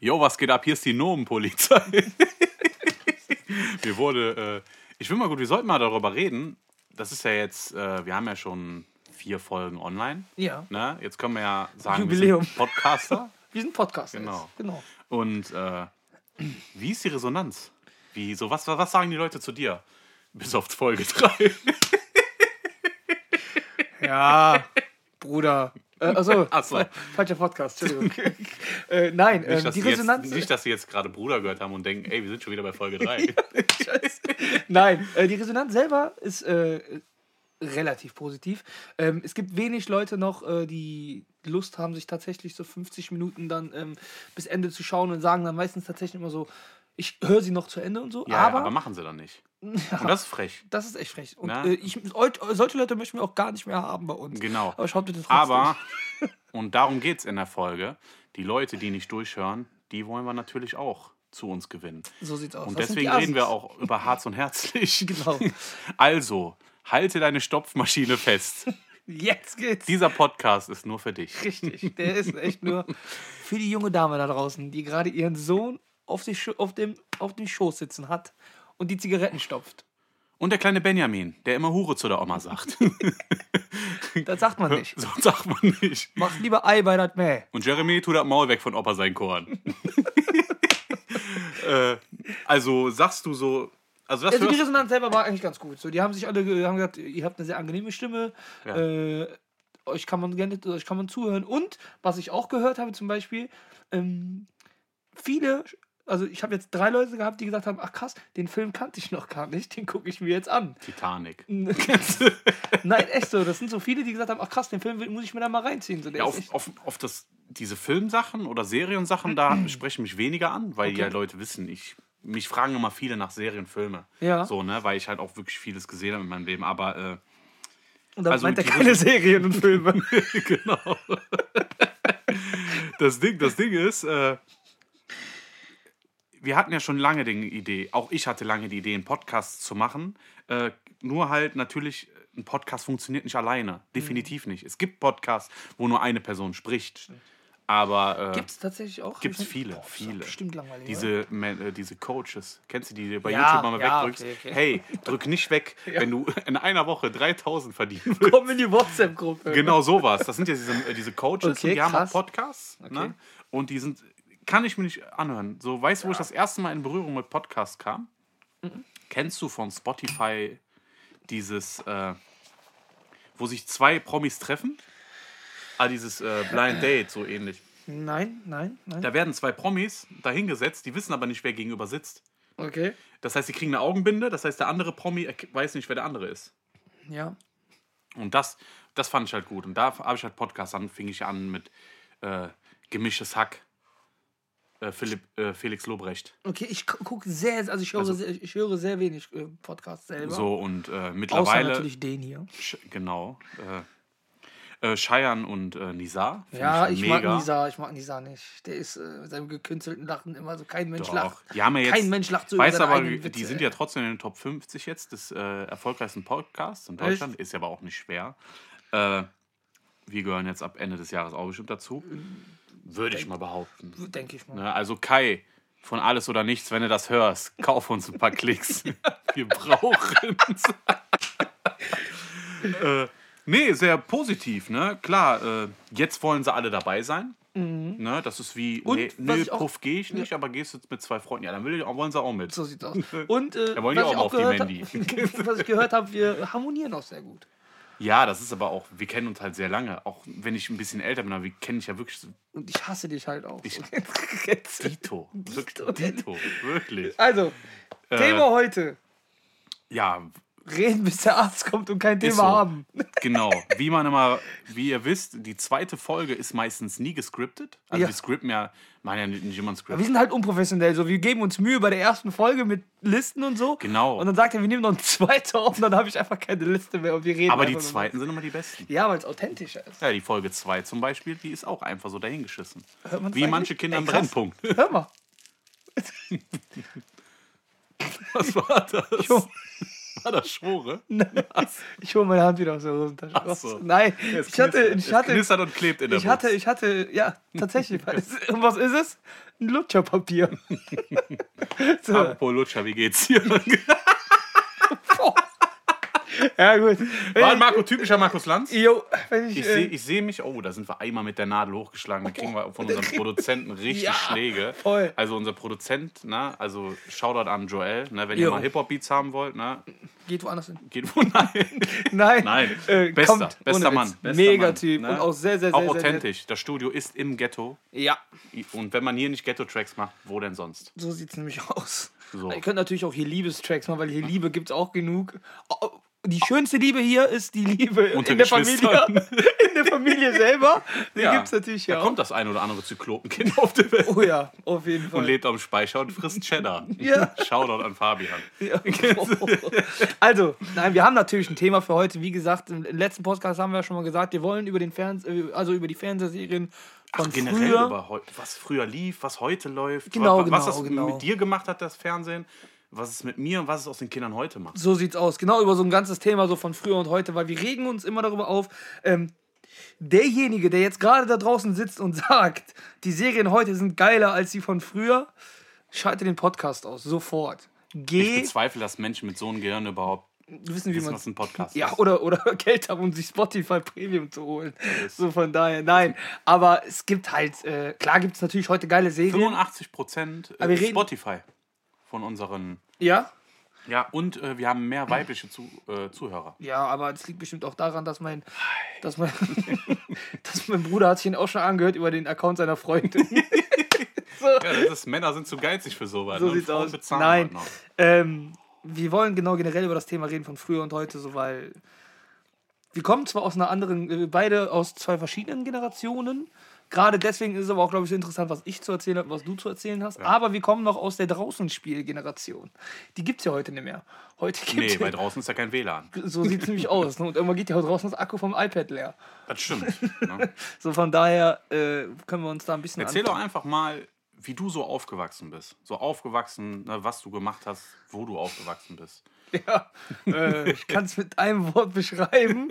Jo, was geht ab? Hier ist die Nomenpolizei. Mir wurde, äh, ich will mal gut, wir sollten mal darüber reden. Das ist ja jetzt, äh, wir haben ja schon vier Folgen online. Ja. Ne? Jetzt können wir ja sagen, Jubiläum. wir sind Podcaster. Wir sind Podcaster. Genau. jetzt. genau. Und äh, wie ist die Resonanz? Wie, so, was, was sagen die Leute zu dir? Bis auf Folge 3. Ja, Bruder. Äh, also, so. falscher Podcast, Entschuldigung. äh, nein, Nicht, ähm, die sie jetzt, Resonanz. nicht, dass sie jetzt gerade Bruder gehört haben und denken, ey, wir sind schon wieder bei Folge 3. Nein, äh, die Resonanz selber ist äh, relativ positiv. Ähm, es gibt wenig Leute noch, äh, die Lust haben, sich tatsächlich so 50 Minuten dann ähm, bis Ende zu schauen und sagen dann meistens tatsächlich immer so, ich höre sie noch zu Ende und so. Ja, aber, aber, machen sie dann nicht. Und das ist frech. das ist echt frech. Und äh, ich, solche Leute möchten wir auch gar nicht mehr haben bei uns. Genau. Aber schaut bitte trotzdem. Aber, und darum geht es in der Folge, die Leute, die nicht durchhören, die wollen wir natürlich auch zu uns gewinnen. so sieht's aus. Und Das deswegen reden wir auch über Harz und Herzlich. Genau. Also, halte deine Stopfmaschine fest. Jetzt geht's. Dieser Podcast ist nur für dich. Richtig, der ist echt nur für die junge Dame da draußen, die gerade ihren Sohn auf, die auf, dem, auf dem Schoß sitzen hat und die Zigaretten stopft. Und der kleine Benjamin, der immer Hure zu der Oma sagt. Das sagt man nicht. so sagt man nicht. Mach lieber Ei bei das Mäh. Und Jeremy tut das Maul weg von Opa sein Korn. äh, also sagst du so. Also Also die Resonanz selber war eigentlich ganz gut. So, die haben sich alle haben gesagt, ihr habt eine sehr angenehme Stimme. Ja. Äh, euch kann man gerne, euch kann man zuhören. Und was ich auch gehört habe, zum Beispiel, ähm, viele, also ich habe jetzt drei Leute gehabt, die gesagt haben, ach krass, den Film kannte ich noch gar nicht, den gucke ich mir jetzt an. Titanic. Nein, echt so. Das sind so viele, die gesagt haben, ach krass, den Film muss ich mir da mal reinziehen. So, Ja, auf, auf, auf das, diese Filmsachen oder Seriensachen, da sprechen mich weniger an, weil ja Leute wissen, ich, mich fragen immer viele nach Serienfilme. Ja. So, ne, weil ich halt auch wirklich vieles gesehen habe in meinem Leben. Aber äh, Und da also meint er keine Serien und Filme. genau. das, Ding, das Ding ist, äh, wir hatten ja schon lange die Idee, auch ich hatte lange die Idee, einen Podcast zu machen. Äh, nur halt natürlich, ein Podcast funktioniert nicht alleine. Definitiv nicht. Es gibt Podcasts, wo nur eine Person spricht. Aber äh, Gibt es tatsächlich auch? Ich nicht- viele, Boah, viele. Bestimmt langweilig. diese, Man- äh, diese Coaches, kennst du die, die bei Ja, YouTube mal ja, wegdrückst? okay, okay. Hey, drück nicht weg, wenn du in einer Woche 3000 verdienen willst. Komm in die WhatsApp-Gruppe. Genau sowas. Das sind ja diese, äh, diese Coaches Okay, und die haben krass. auch Podcasts. Ne? Und die sind, kann ich mir nicht anhören. So, weißt du, wo ich das erste Mal in Berührung mit Podcasts kam? Mhm. Kennst du von Spotify dieses, äh, wo sich zwei Promis treffen? Ah, dieses äh, Blind Date, so ähnlich. Nein, nein, nein. Da werden zwei Promis dahingesetzt, die wissen aber nicht, wer gegenüber sitzt. Okay. Das heißt, sie kriegen eine Augenbinde, das heißt, der andere Promi weiß nicht, wer der andere ist. Ja. Und das, das fand ich halt gut. Und da habe ich halt Podcasts, dann fing ich an mit äh, Gemischtes Hack, äh, Philipp, äh, Felix Lobrecht. Okay, ich gucke sehr, also ich höre, Also- sehr, ich höre sehr wenig äh, Podcasts selber. So und äh, Außer mittlerweile, natürlich den hier. Genau, äh, und äh, Nizar. find Ja, ich mega. mag Nisa, ich mag Nisa nicht. Der ist äh, mit seinem gekünstelten Lachen immer so, kein Mensch Doch, lacht. die haben ja jetzt, Kein Mensch lacht so über weiß seine aber, eigenen die Witze, sind ja trotzdem in den Top 50 jetzt des erfolgreichsten Podcasts in Deutschland. Ist ja aber auch nicht schwer. Wir gehören jetzt ab Ende des Jahres auch bestimmt dazu. Würde ich mal behaupten. Denke ich mal. Ne, also Kai, von Alles oder Nichts, wenn du das hörst, kauf uns ein paar Klicks. Wir brauchen äh, Nee, sehr positiv, ne? Klar, äh, jetzt wollen sie alle dabei sein. Ne? Das ist wie, Und nee, nee ich auch- Puff gehe ich nicht, aber gehst du jetzt mit zwei Freunden. Ja, dann will ich, wollen sie auch mit. So sieht's aus. Und äh, Da wollen die was auch ich mal auf die gehört Mandy. hab- was ich gehört habe, wir harmonieren auch sehr gut. Ja, das ist aber auch, wir kennen uns halt sehr lange. Auch wenn ich ein bisschen älter bin, aber wir kennen dich ja wirklich so Und ich hasse dich halt auch. Ich-. Dito. Wirklich Dito. Dito, wirklich. Also, Äh, Thema heute. Ja, Reden, bis der Arzt kommt und kein Thema so. haben. Genau, wie man immer, wie ihr wisst, die zweite Folge ist meistens nie gescriptet. Also Ja. wir scripten ja, machen ja nicht, immer ein Skript. Wir sind halt unprofessionell. So, wir geben uns Mühe bei der ersten Folge mit Listen und so. Genau. Und dann sagt er, wir nehmen noch eine zweite auf und dann habe ich einfach keine Liste mehr und wir reden Aber die zweiten sind immer die besten. Ja, weil es authentischer ist. Ja, die Folge 2 zum Beispiel, die ist auch einfach so dahingeschissen. Hört man's Wie eigentlich? manche Kinder im. Brennpunkt. Hör mal. Was war das? Jo. War das Schwore? Ich hole meine Hand wieder aus der Hosentasche. Raus. so. Nein, Es ich hatte, ich Es hatte, knistert und klebt in der ich hatte, ich hatte, ja, tatsächlich. es- Und was ist es? Ein Lutscherpapier. so, Apropos Lutscher, wie geht's dir? ja gut. War ein Marco, typischer Markus Lanz? Jo, wenn ich, Ich äh, sehe ich seh mich, oh, da sind wir einmal mit der Nadel hochgeschlagen. Da kriegen wir von unserem Produzenten richtig Ja, Schläge. voll. Also unser Produzent, ne, also Shoutout an Joel, ne, wenn ihr Jo. mal Hip-Hop-Beats haben wollt, ne, geht woanders hin. geht wo nein. Nein, Nein, äh, bester, bester Mann. Bester Mega Typ ne? und auch sehr, sehr, sehr, Auch sehr authentisch. Das Studio ist im Ghetto. Ja, Und wenn man hier nicht Ghetto-Tracks macht, wo denn sonst? so sieht es nämlich aus. So. Ihr könnt natürlich auch hier Liebestracks machen, weil hier Liebe gibt es auch genug. Die schönste Liebe hier ist die Liebe Unter in der Familie. In der Familie selber. Die Ja. gibt es natürlich Da ja auch. kommt das ein oder andere Zyklopenkind auf die Welt Oh ja, auf jeden Fall. und lebt am Speicher und frisst Cheddar. Ja. Shoutout an Fabian. Ja. Also, nein, wir haben natürlich ein Thema für heute. Wie gesagt, im letzten Podcast haben wir ja schon mal gesagt, wir wollen über den Ferns äh, also über die Fernsehserien von Ach, generell früher. über was früher lief, was heute läuft, Genau, wa- was genau, das genau. mit dir gemacht hat, das Fernsehen, was es mit mir und was es aus den Kindern heute macht. So sieht's aus. Genau über so ein ganzes Thema so von früher und heute, weil wir regen uns immer darüber auf. Ähm, derjenige, der jetzt gerade da draußen sitzt und sagt, die Serien heute sind geiler als die von früher, schalte den Podcast aus. Sofort. Ich Geh. bezweifle, dass Menschen mit so einem Gehirn überhaupt Wissen, wie man was ein Podcast Ja, ist. oder, oder Geld haben, um sich Spotify Premium zu holen. So von daher, nein. Aber es gibt halt, äh, klar gibt es natürlich heute geile Serien. 85 Prozent Aber wir reden- Spotify von unseren. Ja? Ja, und äh, wir haben mehr weibliche Zu, äh, Zuhörer. Ja, aber es liegt bestimmt auch daran, dass mein, dass mein, dass mein Bruder hat sich ihn auch schon angehört über den Account seiner Freundin. so. Ja, das ist, Männer sind zu geizig für sowas. So ne? sieht's Frauen aus. Nein. halt. Ähm, wir wollen genau generell über das Thema reden von früher und heute, so weil wir kommen zwar aus einer anderen, äh, beide aus zwei verschiedenen Generationen. Gerade deswegen ist es aber auch, glaube ich, so interessant, was ich zu erzählen habe, was du zu erzählen hast. Aber wir kommen noch aus der Draußenspielgeneration. Die gibt es ja heute nicht mehr. Heute gibt Nee, weil draußen ist ja kein WLAN. so sieht es nämlich aus. Ne? Und irgendwann geht ja draußen das Akku vom iPad leer. Das stimmt. ne? So von daher äh, können wir uns da ein bisschen Erzähl doch einfach mal, wie du so aufgewachsen bist. So aufgewachsen, ne, was du gemacht hast, wo du aufgewachsen bist. Ja, äh, ich kann es mit einem Wort beschreiben.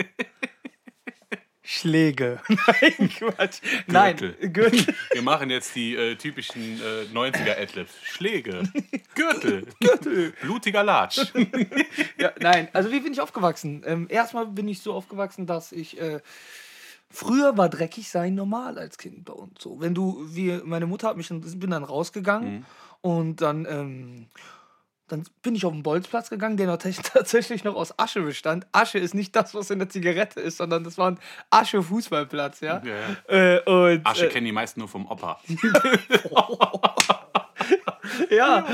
Schläge. Nein, Quatsch. Nein, Gürtel. Gürtel. Wir machen jetzt die äh, typischen äh, 90er-Adlibs. Schläge. Gürtel. Gürtel. Blutiger Latsch. Ja, nein, also wie bin ich aufgewachsen? Ähm, erstmal bin ich so aufgewachsen, dass ich. Äh, früher war dreckig sein normal als Kind bei uns. So, wenn du, wie meine Mutter hat mich bin dann rausgegangen und dann. Ähm, dann bin ich auf den Bolzplatz gegangen, der tatsächlich noch aus Asche bestand. Asche ist nicht das, was in der Zigarette ist, sondern das war ein Asche-Fußballplatz, ja. Ja, Äh, und, Asche äh, kennen die meisten nur vom Opa. ja.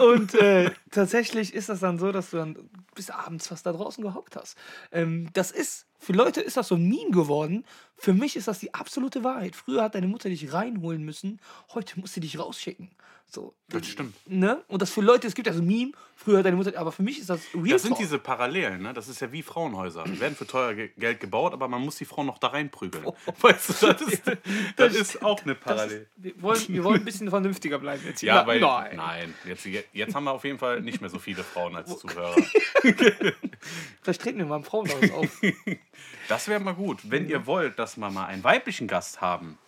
Und äh, tatsächlich ist das dann so, dass du dann bis abends fast da draußen gehockt hast. Ähm, das ist, für Leute ist das so ein Meme geworden. Für mich ist das die absolute Wahrheit. Früher hat deine Mutter dich reinholen müssen, heute muss sie dich rausschicken. So, Das stimmt. ne? Und das für Leute, es gibt ja so ein Meme, früher hat deine Mutter, aber für mich ist das real. Das sind talk. diese Parallelen, ne? Das ist ja wie Frauenhäuser. Die werden für teuer Ge- Geld gebaut, aber man muss die Frauen noch da reinprügeln. Weißt du, das ist, das ist auch eine Das Parallele. ist, wir, wollen, wir wollen ein bisschen vernünftiger bleiben jetzt. hier. Ja, weil. nein. Nein. Jetzt, jetzt haben wir auf jeden Fall nicht mehr so viele Frauen als Zuhörer. Vielleicht treten wir mal im Frauenhaus auf. Das wäre mal gut. Wenn ihr wollt, dass wir mal einen weiblichen Gast haben.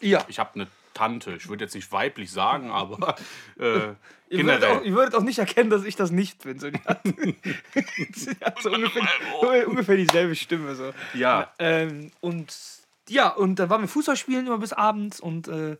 ja. Ich habe eine Tante. Ich würde jetzt nicht weiblich sagen, aber äh, Ihr würdet, auch, ihr würdet auch nicht erkennen, dass ich das nicht bin. So, die, hat, sie hat so ungefähr, ungefähr dieselbe Stimme. So. Ja. Ähm, und ja, und dann waren wir Fußball spielen immer bis abends und äh,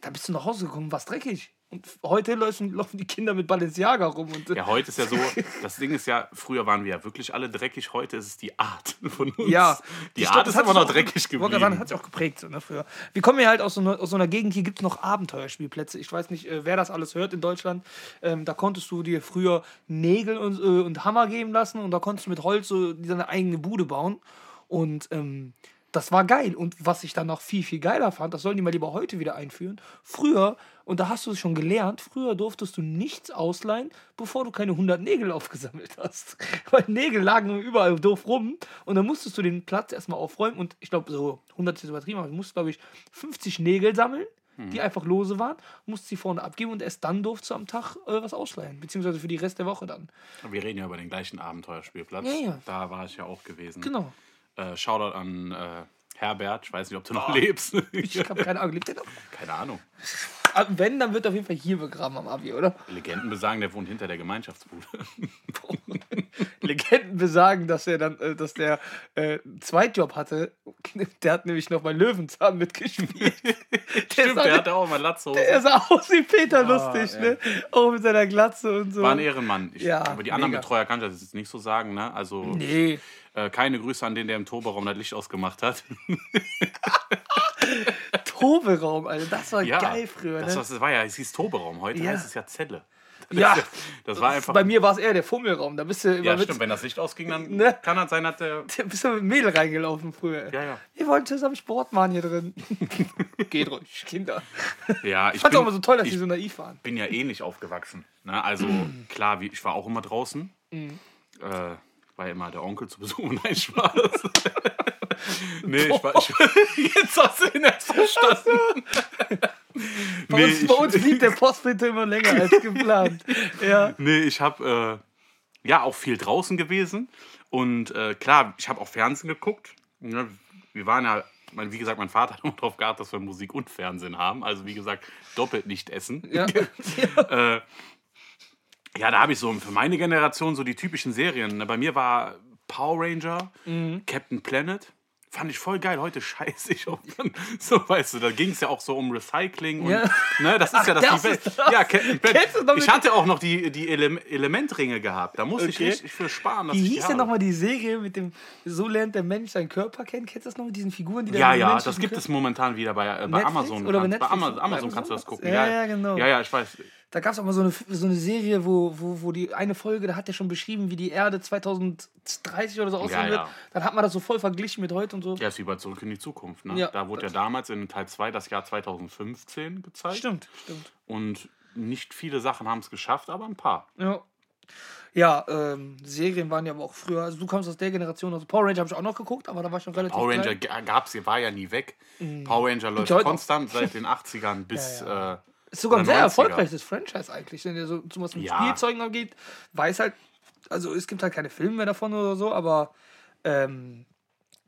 dann bist du nach Hause gekommen, warst dreckig. Und heute laufen, laufen die Kinder mit Balenciaga rum. Und, Ja, heute ist ja so, das Ding ist ja, früher waren wir ja wirklich alle dreckig, heute ist es die Art von uns. Ja, die Ich Art glaub, das ist immer noch auch- dreckig geblieben. hat sich auch geprägt so, ne, früher. Wir kommen ja halt aus so einer, aus so einer Gegend, hier gibt es noch Abenteuerspielplätze. Ich weiß nicht, äh, wer das alles hört in Deutschland. Ähm, da konntest du dir früher Nägel und, äh, und Hammer geben lassen und da konntest du mit Holz so deine eigene Bude bauen. Und ähm, das war geil. Und was ich dann noch viel, viel geiler fand, das sollen die mal lieber heute wieder einführen. Früher, und da hast du es schon gelernt, früher durftest du nichts ausleihen, bevor du keine 100 Nägel aufgesammelt hast. Weil Nägel lagen überall doof rum und dann musstest du den Platz erstmal aufräumen und ich glaube, so 100 ist übertrieben, aber du musst, glaube ich, 50 Nägel sammeln. die einfach lose waren, musste sie vorne abgeben und erst dann durfte sie am Tag äh, was ausleihen, beziehungsweise für die Rest der Woche dann. Wir reden ja über den gleichen Abenteuerspielplatz. Ja, ja. Da war ich ja auch gewesen. Genau. Äh, Shoutout an äh, Herbert. Ich weiß nicht, ob du noch lebst. Ich habe keine Ahnung, lebt der noch? Keine Ahnung. Ah, Wenn, dann wird er auf jeden Fall hier begraben am Abi, oder? Legenden besagen, der wohnt hinter der Gemeinschaftsbude. Legenden besagen, dass er dann, äh, dass der äh, Zweitjob hatte. Der hat nämlich noch bei Löwenzahn mitgespielt. Stimmt, sah- der hatte auch mal Latzhose. Er sah aus wie Peter Ah, lustig, ja. ne? Auch mit seiner Glatze und so. War ein Ehrenmann. Ich, Ja, aber die anderen mega. Betreuer kann ich das jetzt nicht so sagen. Ne? Also Nee. äh, keine Grüße an den, der im Toberaum das Licht ausgemacht hat. Toberaum, Alter. Das war ja, geil früher, das, ne? was es war ja, es hieß Toberaum. Heute Ja. heißt es ja Zelle. Ja. Das war einfach. Bei mir war es eher der Fummelraum. Da bist du immer ja, stimmt. Wenn das Licht ausging, dann Ne? kann das sein, dass der. da bist du mit Mädel reingelaufen früher. Ja, ja. Wir wollen zusammen Sport machen hier drin. Geht ruhig, Kinder. Ja, ich fand's bin, auch immer so toll, dass die so naiv waren. bin ja eh nicht aufgewachsen. Ne? Also klar, wie, ich war auch immer draußen. Mhm. Äh, war ja immer der Onkel zu Besuch. Nein, Spaß. nee, ich war. Ich, jetzt hast du ihn erst verstanden. Bei, nee, uns, ich, bei uns blieb der Postwinter immer länger als geplant. ja. nee, ich habe äh, ja auch viel draußen gewesen. Und äh, klar, ich habe auch Fernsehen geguckt. Ne? Wir waren ja. Mein, wie gesagt, mein Vater hat immer darauf geachtet, dass wir Musik und Fernsehen haben. Also, wie gesagt, doppelt nicht essen. Ja. äh, ja, da habe ich so für meine Generation so die typischen Serien. ne? Bei mir war Power Ranger, Mhm. Captain Planet. Fand ich voll geil. Heute scheiße ich auf. So, weißt du, da ging es ja auch so um Recycling und. Ja. Ne, das ist ja das, das ist das. Ja, noch Planet. Ich hatte auch noch die, die Ele Elementringe gehabt. Da musste Okay. ich richtig für sparen. Wie hieß denn nochmal die Serie mit dem So lernt der Mensch seinen Körper kennen? Kennst du das noch mit diesen Figuren, die da Ja, ja, das gibt Körper- es momentan wieder bei, äh, bei Netflix Amazon. oder bei kannst- bei Netflix? Amazon, Amazon Bei kannst du das Amazon? gucken. Ja, ja, genau. Ja, ja, ich weiß. Da gab es auch mal so eine, so eine Serie, wo, wo, wo die eine Folge, da hat er schon beschrieben, wie die Erde 2030 oder so aussehen Ja, wird. ja. Dann hat man das so voll verglichen mit heute und so. Ja, ist wie bei Zurück in die Zukunft. Ne? Ja, da wurde ja damals in Teil 2 das Jahr 2015 gezeigt. Stimmt, stimmt. Und nicht viele Sachen haben es geschafft, aber ein paar. Ja. Ja, ähm, Serien waren ja aber auch früher. Also du kommst aus der Generation, also Power Ranger habe ich auch noch geguckt, aber da war ich schon relativ Power Ranger klein. gab es, war ja nie weg. Power Ranger läuft konstant seit den 80ern bis. Ja, Äh, Ist sogar ein sehr 90er. erfolgreiches Franchise eigentlich, wenn ihr so so was mit Ja. Spielzeugen angeht. Weiß halt, also es gibt halt keine Filme mehr davon oder so, aber ähm,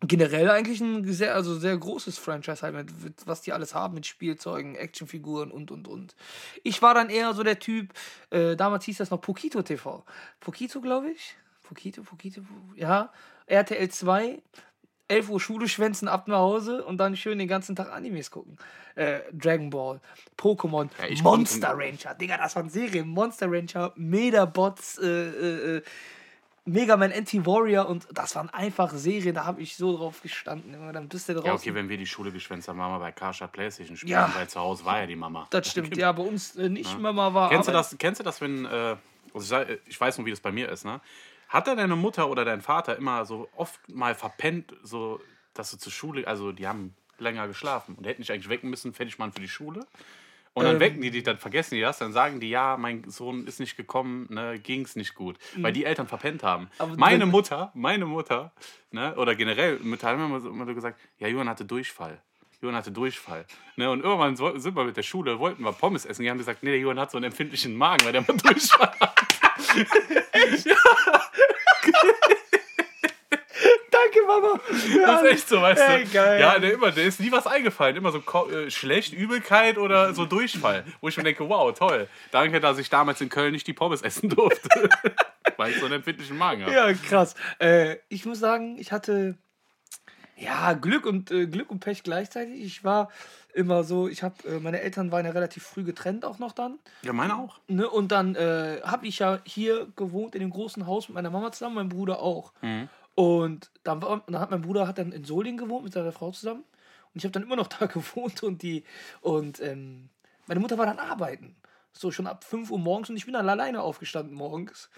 generell eigentlich ein sehr, also sehr großes Franchise halt, mit, mit, was die alles haben mit Spielzeugen, Actionfiguren und und und. Ich war dann eher so der Typ, äh, damals hieß das noch Pokito TV. Pokito, glaube ich. Pokito, Pokito, ja. RTL 2, 11 Uhr Schule schwänzen ab nach Hause und dann schön den ganzen Tag Animes gucken. Äh, Dragon Ball, Pokémon, Ja, Monster Ranger, Digga, das waren Serien. Monster Ranger, Medabots, äh, äh, äh, Mega Man Anti-Warrior und das waren einfach Serien, da habe ich so drauf gestanden. Dann bist du draußen. ja, okay, wenn wir die Schule geschwänzt haben, waren wir bei Karstadt Playstation spielen, Ja. weil zu Hause war ja die Mama. das stimmt, ja, bei uns äh, nicht Mama war. Kennst du, das, kennst du das, wenn, äh, also ich weiß nur, wie das bei mir ist, ne? Hat da deine Mutter oder dein Vater immer so oft mal verpennt, so, dass du zur Schule, also die haben länger geschlafen und hätten dich eigentlich wecken müssen, fertig machen für die Schule. Und dann Ähm. wecken die dich, dann vergessen die das, dann sagen die, ja, mein Sohn ist nicht gekommen, ne, ging's nicht gut. Weil die Eltern verpennt haben. Mhm. Aber meine Mutter, meine Mutter, ne, oder generell, Mütter haben immer so, gesagt, ja, Johann hatte Durchfall. Johann hatte Durchfall. Ne, und irgendwann sind wir mit der Schule, wollten wir Pommes essen. Die haben gesagt, nee, der Johann hat so einen empfindlichen Magen, weil der mal Durchfall hat. Mama. Das ist echt so, weißt Ey, du? geil. Ja, der, immer, der ist nie was eingefallen. Immer so äh, schlecht, Übelkeit oder so Durchfall. Wo ich mir denke, wow, toll. Danke, dass ich damals in Köln nicht die Pommes essen durfte. weil ich so einen empfindlichen Magen habe. Ja, krass. Äh, ich muss sagen, ich hatte ja Glück und äh, Glück und Pech gleichzeitig. Ich war immer so, ich habe äh, meine Eltern waren ja relativ früh getrennt auch noch dann. Ja, meine auch. Ne? Und dann äh, habe ich ja hier gewohnt in dem großen Haus mit meiner Mama zusammen, mein Bruder auch. Und dann, war, dann hat mein Bruder hat dann in Solingen gewohnt mit seiner Frau zusammen. Und ich habe dann immer noch da gewohnt und die und ähm, meine Mutter war dann arbeiten. So schon ab 5 Uhr morgens und ich bin dann alleine aufgestanden morgens.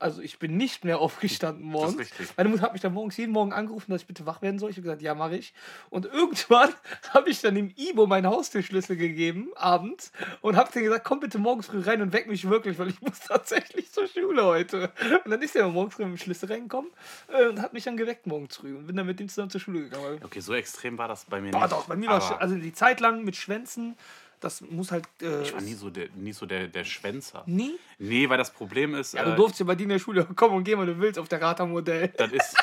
Also ich bin nicht mehr aufgestanden morgens. richtig. Meine Mutter hat mich dann morgens jeden Morgen angerufen, dass ich bitte wach werden soll. Ich habe gesagt, ja, mache ich. Und irgendwann habe ich dann dem Ibo meinen Haustürschlüssel gegeben, abends, und habe dann gesagt, komm bitte morgens früh rein und weck mich wirklich, weil ich muss tatsächlich zur Schule heute. Und dann ist er morgens früh mit dem Schlüssel reingekommen äh, und hat mich dann geweckt morgens früh und bin dann mit ihm zusammen zur Schule gegangen. Okay, so extrem war das bei mir Boah, nicht. doch, bei mir war es also die Zeit lang mit Schwänzen Das muss halt. Äh, Ich war nie so der, nie so der, der Schwänzer. nie? Nee, weil das Problem ist, Ja, du äh, durfst ja bei dir in der Schule kommen und gehen, wenn du willst, auf der Rata-Modell. das ist.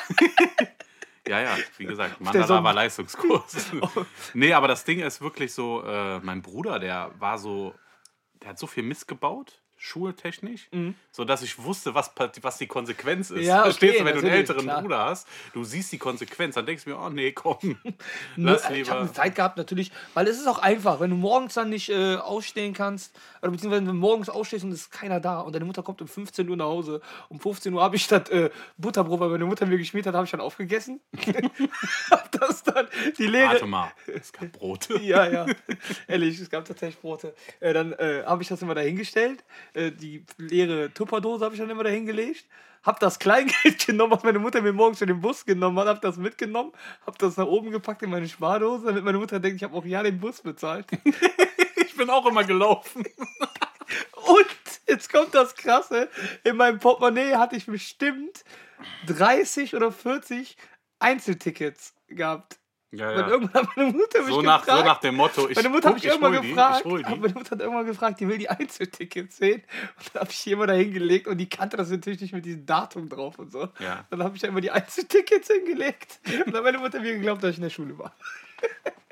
ja, ja, wie gesagt, Mandala war Leistungskurs. nee, aber das Ding ist wirklich so, äh, mein Bruder, der war so, der hat so viel Mist gebaut, schultechnisch, so dass ich wusste, was, was die Konsequenz ist. Mhm. Ja, Verstehst okay, du, wenn du einen älteren klar. Bruder hast, du siehst die Konsequenz, dann denkst du mir, oh nee, komm, lass Ich habe lieber. eine Zeit gehabt, natürlich, weil es ist auch einfach, wenn du morgens dann nicht äh, ausstehen kannst, oder beziehungsweise wenn du morgens ausstehst und es ist keiner da und deine Mutter kommt um 15 Uhr nach Hause. Um 15 Uhr habe ich statt äh, Butterbrot, weil meine Mutter mir geschmiert hat, habe ich dann aufgegessen. hab das dann die Lehre. Warte mal, es gab Brote. Ja, ja. Ehrlich, es gab tatsächlich Brote. Äh, dann äh, habe ich das immer dahingestellt. Äh, die leere Tupperdose habe ich dann immer dahingelegt. Hab das Kleingeld genommen, was meine Mutter mir morgens für den Bus genommen hat, hab das mitgenommen, hab das nach oben gepackt in meine Spardose, damit meine Mutter denkt, ich habe auch ja den Bus bezahlt. Ich bin auch immer gelaufen. Und jetzt kommt das Krasse: In meinem Portemonnaie hatte ich bestimmt 30 oder 40 Einzeltickets gehabt. Ja, Und ja. irgendwann hat meine Mutter mich So nach, gefragt. so nach dem Motto, ich, Meine Mutter guck, hat mich irgendwann die, gefragt, hol die. meine Mutter hat irgendwann gefragt, die will die Einzeltickets sehen. Und dann habe ich die immer da hingelegt und die kannte das natürlich nicht mit diesem Datum drauf und so. Ja. Dann habe ich da immer die Einzeltickets hingelegt. Und dann hat meine Mutter mir geglaubt, dass ich in der Schule war.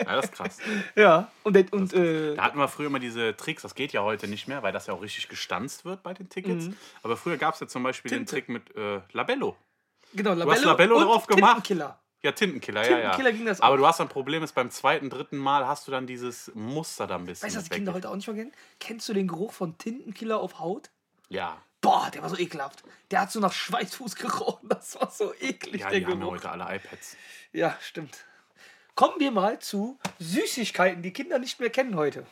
Ja, das ist krass. Ja, und, der- und äh, Da hatten wir früher immer diese Tricks, das geht ja heute nicht mehr, weil das ja auch richtig gestanzt wird bei den Tickets. Aber früher gab es ja zum Beispiel den Mhm. Tinte. Trick mit äh, Labello. genau, Labello, hast Labello und drauf gemacht? Tintenkiller. Ja, Tintenkiller, ja, Tintenkiller ja. ging das Aber auch. du hast ein Problem, ist beim zweiten, dritten Mal hast du dann dieses Muster da ein bisschen. Weißt du, was die. Kinder heute auch nicht mehr kennen? Kennst du den Geruch von Tintenkiller auf Haut? Ja, Boah, der war so ekelhaft. Der hat so nach Schweißfuß gerochen. Das war so eklig, ja der die haben ja Geruch. heute alle iPads. Ja, stimmt. Kommen wir mal zu Süßigkeiten, die Kinder nicht mehr kennen heute.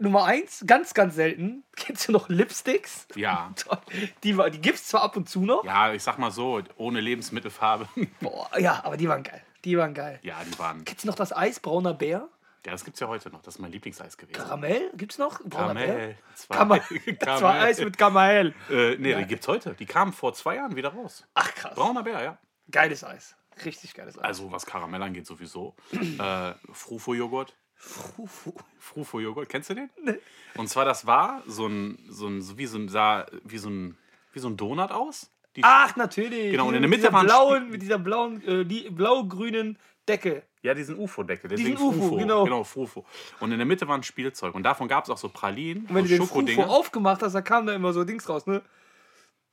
Nummer eins, ganz, ganz selten. Kennst du noch Lipsticks? Ja. Die, war- die gibt es zwar ab und zu noch. Ja, ich sag mal so, ohne Lebensmittelfarbe. Boah, ja, aber die waren geil. Die waren geil. ja, die waren. Kennst du noch das Eis, brauner Bär? Ja, das gibt's ja heute noch. Das ist mein Lieblingseis gewesen. Karamell? Gibt's noch? Brauner? Karamell. Das war. Eis mit Karamell. Äh, nee, die gibt's heute. Die kamen vor zwei Jahren wieder raus. Ach krass. Brauner Bär, ja. Geiles Eis. Richtig geiles Eis. Also was Karamell angeht sowieso. äh, Frufo-Joghurt. Frufo-Joghurt, kennst du den? Und zwar, das war so ein, so ein, so wie so ein, sah wie so ein, wie so ein Donut aus. Die Ach, natürlich. Genau, und in Mit der Mitte waren blauen, mit dieser blauen, äh, die blau-grünen Decke. Ja, diesen UFO-Deckel, Diesen UFO, Frufo. genau. Genau, Frufo. Und in der Mitte war ein Spielzeug. Und davon gab es auch so Pralinen, Und wenn so du den Frufo aufgemacht hast, da kam da immer so Dings raus, ne?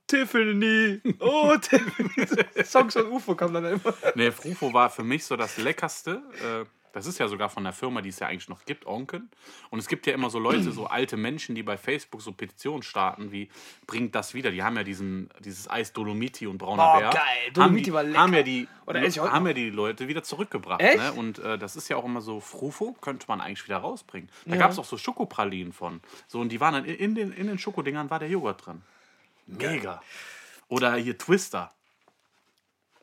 Tiffany, oh Tiffany. Songs von UFO kamen dann immer. Nee, Frufo war für mich so das Leckerste. Äh, das ist ja sogar von der Firma, die es ja eigentlich noch gibt, Onken. Und es gibt ja immer so Leute, so alte Menschen, die bei Facebook so Petitionen starten, wie bringt das wieder? Die haben ja diesen, dieses Eis Dolomiti und brauner Boah, Bär. geil. Haben Dolomiti die, war lecker. Haben ja die, Oder esse ich heute haben ja die Leute wieder zurückgebracht. Echt? Ne? Und äh, das ist ja auch immer so, Frufo könnte man eigentlich wieder rausbringen. Da Ja. gab es auch so Schokopralinen von. So, und die waren dann in, in den, in den Schokodingern war der Joghurt drin. Mega. Oder hier Twister.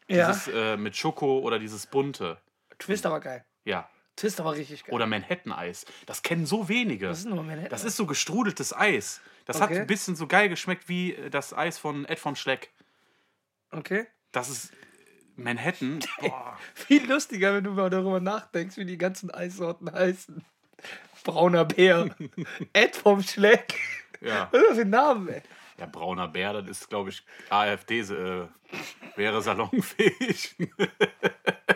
Ja. Dieses äh, mit Schoko oder dieses bunte. Twister war geil. Ja. Twister war richtig geil. Oder Manhattan-Eis. Das kennen so wenige. Was ist nochmal Manhattan? Das ist so gestrudeltes Eis. Das hat Okay. ein bisschen so geil geschmeckt wie äh, das Eis von Ed von Schleck. Okay. Das ist Manhattan. Boah. Viel lustiger, wenn du mal darüber nachdenkst, wie die ganzen Eissorten heißen. Brauner Bär. Ed vom Schleck. Ja. Was ist das für ein Name, ey? ja, brauner Bär, das ist, glaube ich, AfD äh, wäre salonfähig.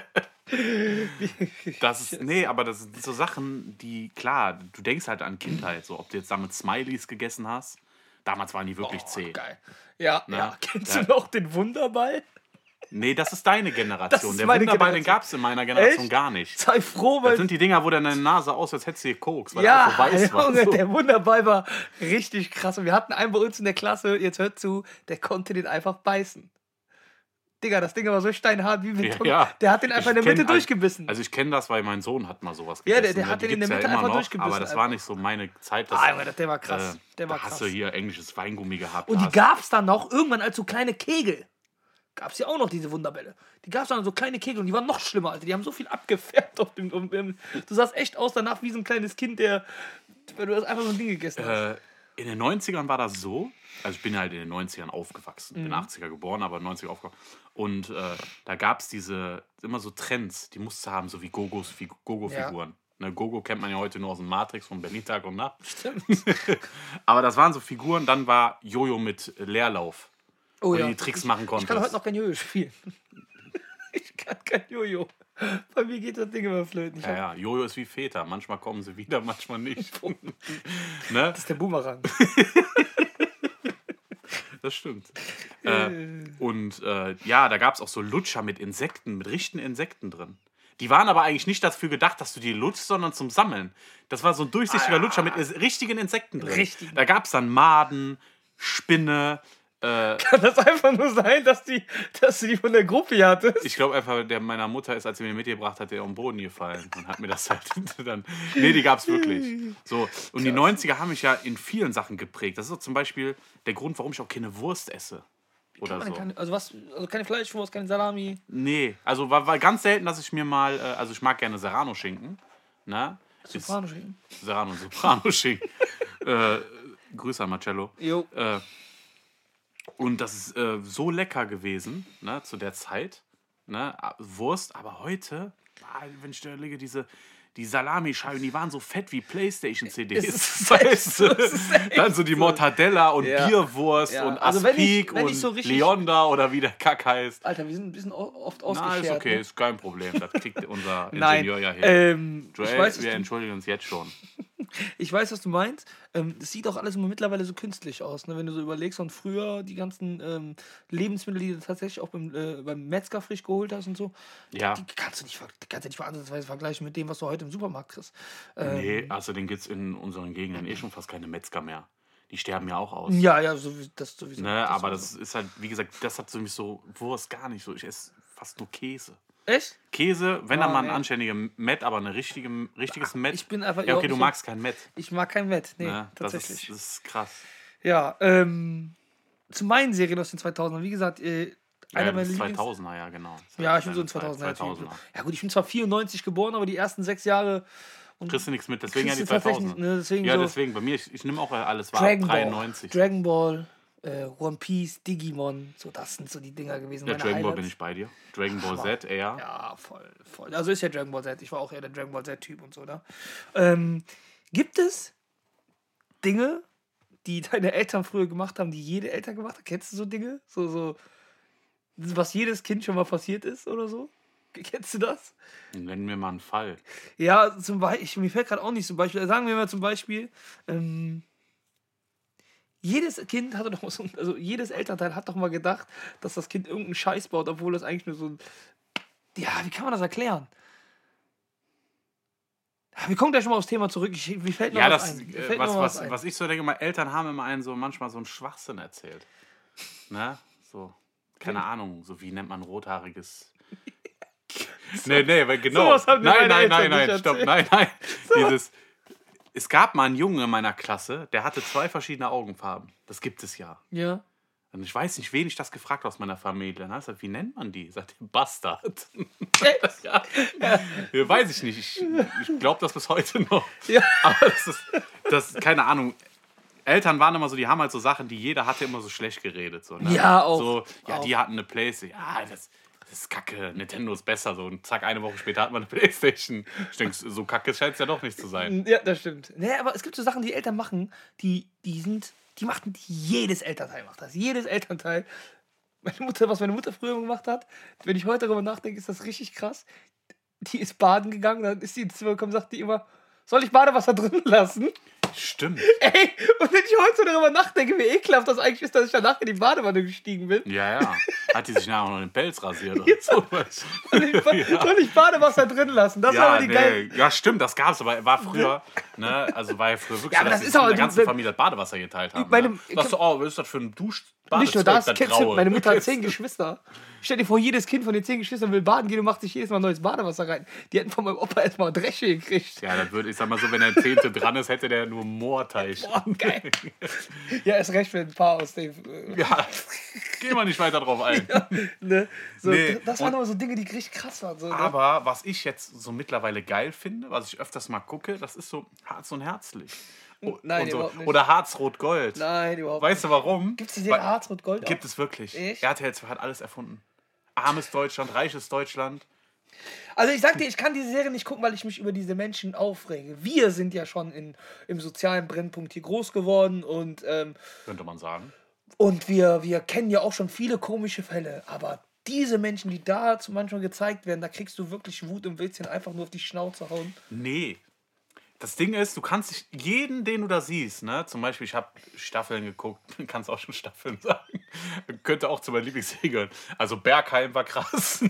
Das ist, nee, aber das sind so Sachen, die, klar, du denkst halt an Kindheit, so ob du jetzt damit Smileys gegessen hast. Damals waren die wirklich zäh. Geil. Ja, Na, ja. Kennst ja. du noch den Wunderball? Nee, das ist deine Generation. Das ist Der Wunderball, den Generation. gab es in meiner Generation Echt? gar nicht. Sei froh, Das weil. sind die Dinger, wo deine Nase aus, als hättest du hier Koks, weil Ja, der so weiß war. Junge, So. der Wunderball war richtig krass. Und wir hatten einen bei uns in der Klasse, jetzt hört zu, der konnte den einfach beißen. Digga, das Ding war so steinhart wie Beton. Ja, Der hat den einfach in der Ich kenn- Mitte durchgebissen. Also ich kenne das, weil mein Sohn hat mal sowas Ja, gegessen. der- der ne? hat den in der Mitte ja einfach noch, durchgebissen Aber das war nicht so meine Zeit. Das, ah, Junge, der war krass. äh, der war da krass. hast du hier englisches Weingummi gehabt. Und die gab es dann noch irgendwann als so kleine Kegel. Gab es ja auch noch diese Wunderbälle. Die gab es dann so kleine Kegel und die waren noch schlimmer, Alter. Die haben so viel abgefärbt auf dem. Um, um, du sahst echt aus danach wie so ein kleines Kind, der. Wenn du das einfach so ein Ding gegessen hast. Äh, in den 90ern war das so. Also ich bin halt in den 90ern aufgewachsen. Mhm. Bin 80er geboren, aber 90er aufgewachsen. Und äh, da gab es diese, immer so Trends, die musste haben, so wie Gogos, Gogo-Figuren. Ne, Gogo kennt man ja heute nur aus dem Matrix von Berlin Tag und Nacht. Stimmt. Aber das waren so Figuren. Dann war Jojo mit Leerlauf. Oh Wo du die Tricks machen Ich kann heute noch kein Jojo spielen. Ich kann kein Jojo. Bei mir geht das Ding immer flöten. Ich Ja, ja, Jojo ist wie Väter. Manchmal kommen sie wieder, manchmal nicht. ne? Das ist der Boomerang. Das stimmt. äh, und äh, ja, da gab es auch so Lutscher mit Insekten, mit richtigen Insekten drin. Die waren aber eigentlich nicht dafür gedacht, dass du die lutschst, sondern zum Sammeln. Das war so ein durchsichtiger Lutscher mit richtigen Insekten drin. Richtigen. Da gab es dann Maden, Spinne. Äh, Kann das einfach nur sein, dass, die, dass du die von der Gruppe hattest? ich glaube einfach, der meiner Mutter ist, als sie mir mitgebracht hat, der am Boden gefallen und hat mir das halt dann. Nee, die gab es wirklich. So. Und die 90er haben mich ja in vielen Sachen geprägt. Das ist so zum Beispiel der Grund, warum ich auch keine Wurst esse. Oder so. Keine, also was? Also keine Fleischwurst, keine Salami. Nee, also war, war ganz selten, dass ich mir mal, äh, also ich mag gerne Serrano-Schinken. Ne? Soprano-Schinken. Serrano, Soprano-Schinken. äh, Grüße an Marcello. Jo. Äh, und das ist äh, so lecker gewesen, ne, zu der Zeit. Ne, Wurst, aber heute, ah, wenn ich da liege, diese. Die Salamischeiben, die waren so fett wie Playstation-CDs. Weißt du? Dann so die. Mortadella und Ja. Bierwurst Ja. und Also wenn ich- Aspik wenn ich und so richtig- Leonda oder wie der Kack heißt. Alter, wir sind ein bisschen oft Na, ausgeschert. ist okay, ne? ist kein Problem. Das kriegt unser. Ingenieur ja hin. Ähm, Joel, weiß, wir entschuldigen uns jetzt schon. Ich weiß, was du meinst. Ähm, das sieht auch alles immer mittlerweile so künstlich aus. Ne? Wenn du so überlegst, und früher die ganzen ähm, Lebensmittel, die du tatsächlich auch beim, äh, beim Metzger frisch geholt hast und so, Ja. die kannst du nicht, kannst du nicht ansatzweise vergleichen mit dem, was du heute im Supermarkt kriegst. Ähm, Nee, außerdem gibt es in unseren Gegenden eh schon fast keine Metzger mehr. Die sterben ja auch aus. Ja, ja, so, wie- das sowieso. Ne, aber sowieso. das ist halt, wie gesagt, das hat für mich so Wurst gar nicht so. Ich esse fast nur Käse. Echt? Käse, wenn Ah, dann mal ein anständiger Met, aber ein richtige, richtiges Met. Ich bin einfach ja, okay, du magst kein Met. Ich mag kein Wett. Nee, Ne? Das, tatsächlich. ist, das ist krass. Ja, ähm, zu meinen Serien aus den 2000ern. Wie gesagt, äh, Ja, einer ja, meiner das Lieblings... 2000er, ja, genau. Ja, ich bin so in Deine 2000er. 2000er. Ja gut, ich bin zwar 94 geboren, aber die ersten sechs Jahre... Und Kriegst du nichts mit, deswegen ja die kriegst du tatsächlich 2000er. nicht, ne, deswegen ja, so deswegen, bei mir, ich, ich nehme auch alles wahr. Dragon Ball, 93. Dragon Ball, äh, One Piece, Digimon, so das sind so die Dinger gewesen. ja, Dragon Ball bin Highlights. ich bei dir. Dragon Ball Z eher. Ja, voll, voll. Also ist ja Dragon Ball Z. Ich war auch eher der Dragon Ball Z-Typ und so, ne? Ähm, gibt es Dinge, die deine Eltern früher gemacht haben, die jede Eltern gemacht hat? Kennst du so Dinge? So, so, was jedes Kind schon mal passiert ist oder so? Kennst du das? Nennen wir mal einen Fall. Ja, zum Beispiel, mir fällt gerade auch nicht zum Beispiel, sagen wir mal zum Beispiel, ähm, jedes Kind hatte doch mal so, also jedes Elternteil hat doch mal gedacht, dass das Kind irgendeinen Scheiß baut, obwohl das eigentlich nur so ein, ja, wie kann man das erklären? Wir kommen gleich schon mal aufs Thema zurück. Ich, mir fällt noch Ja, was das, ein. Äh, was, mal was, ein. was ich so denke, meine Eltern haben immer einen so manchmal so einen Schwachsinn erzählt. Ne? So, keine Ahnung, so wie nennt man rothaariges. nee, nee, weil genau. Mir nein, nein, nein, nein, stopp, nein, nein. Dieses. Es gab mal einen Jungen in meiner Klasse, der hatte zwei verschiedene Augenfarben. Das gibt es ja. Ja. Und ich weiß nicht, wen ich das gefragt habe aus meiner Familie. Dann heißt er, wie nennt man die? Sagt Bastard. Ja. ja. Weiß ich nicht. Ich, ich glaube das bis heute noch. Ja. Aber das ist, das, keine Ahnung. Eltern waren immer so, die haben halt so Sachen, die jeder hatte, immer so schlecht geredet. So, ne? Ja, auch. So, ja, Auch. die hatten eine Playstation. Ja, das, das ist kacke. Nintendo ist besser. So, und zack, eine Woche später hat man eine Playstation. Ich denke, so kacke scheint es ja doch nicht zu sein. Ja, das stimmt. Nee, aber es gibt so Sachen, die Eltern machen, die, die sind, die machten, jedes Elternteil macht das. Jedes Elternteil. Meine Mutter, was meine Mutter früher gemacht hat, wenn ich heute darüber nachdenke, ist das richtig krass. Die ist baden gegangen, dann ist sie ins Zimmer gekommen, sagt die immer, soll ich Badewasser drin lassen? Stimmt. Ey, und wenn ich heute so darüber nachdenke, wie ekelhaft das eigentlich ist, dass ich danach in die Badewanne gestiegen bin. Ja, ja. Hat die sich nachher auch noch den Pelz rasiert oder so. Soll ich, ba- Ja. soll ich Badewasser drin lassen? Das war Ja, aber die nee. ja, stimmt, das gab's, aber war früher, ne, also war ja früher wirklich Ja, so, dass das die ist in der ganzen Familie das Badewasser geteilt haben. Meine- ne? Sagst du, oh, was ist das für ein Dusch Nicht nur das, kennst du, meine Mutter hat zehn Geschwister. Stell dir vor, jedes Kind von den zehn Geschwistern will baden gehen und macht sich jedes Mal neues Badewasser rein. Die hätten von meinem Opa erstmal Dresche gekriegt. Ja, dann würde ich sag mal so, wenn der Zehnte dran ist, hätte der nur Moorteich. Boah, geil. ja, ist recht für ein paar aus dem. Äh, Ja, gehen wir nicht weiter drauf ein. ne? so, Nee, das waren aber so Dinge, die richtig krass waren. So, ne? Aber was ich jetzt so mittlerweile geil finde, was ich öfters mal gucke, das ist so Harz und Herzlich. Nein, so. überhaupt nicht. Oder Harz-Rot-Gold. Nein, überhaupt Weißt du warum? Gibt es die Serie Harzrot Gold? Gibt es wirklich. Echt? RTL 2 hat alles erfunden. Armes Deutschland, reiches Deutschland. Also ich sag dir, ich kann diese Serie nicht gucken, weil ich mich über diese Menschen aufrege. Wir sind ja schon in, im sozialen Brennpunkt hier groß geworden und, ähm, Könnte man sagen. und wir, wir kennen ja auch schon viele komische Fälle. Aber diese Menschen, die da zum manchmal gezeigt werden, da kriegst du wirklich Wut und willst ihn einfach nur auf die Schnauze hauen. Nee. Das Ding ist, du kannst dich, jeden, den du da siehst, ne, zum Beispiel, ich habe Staffeln geguckt, kannst auch schon Staffeln sagen, könnte auch zu meinen Lieblingsserien gehören. Also Bergheim war krass,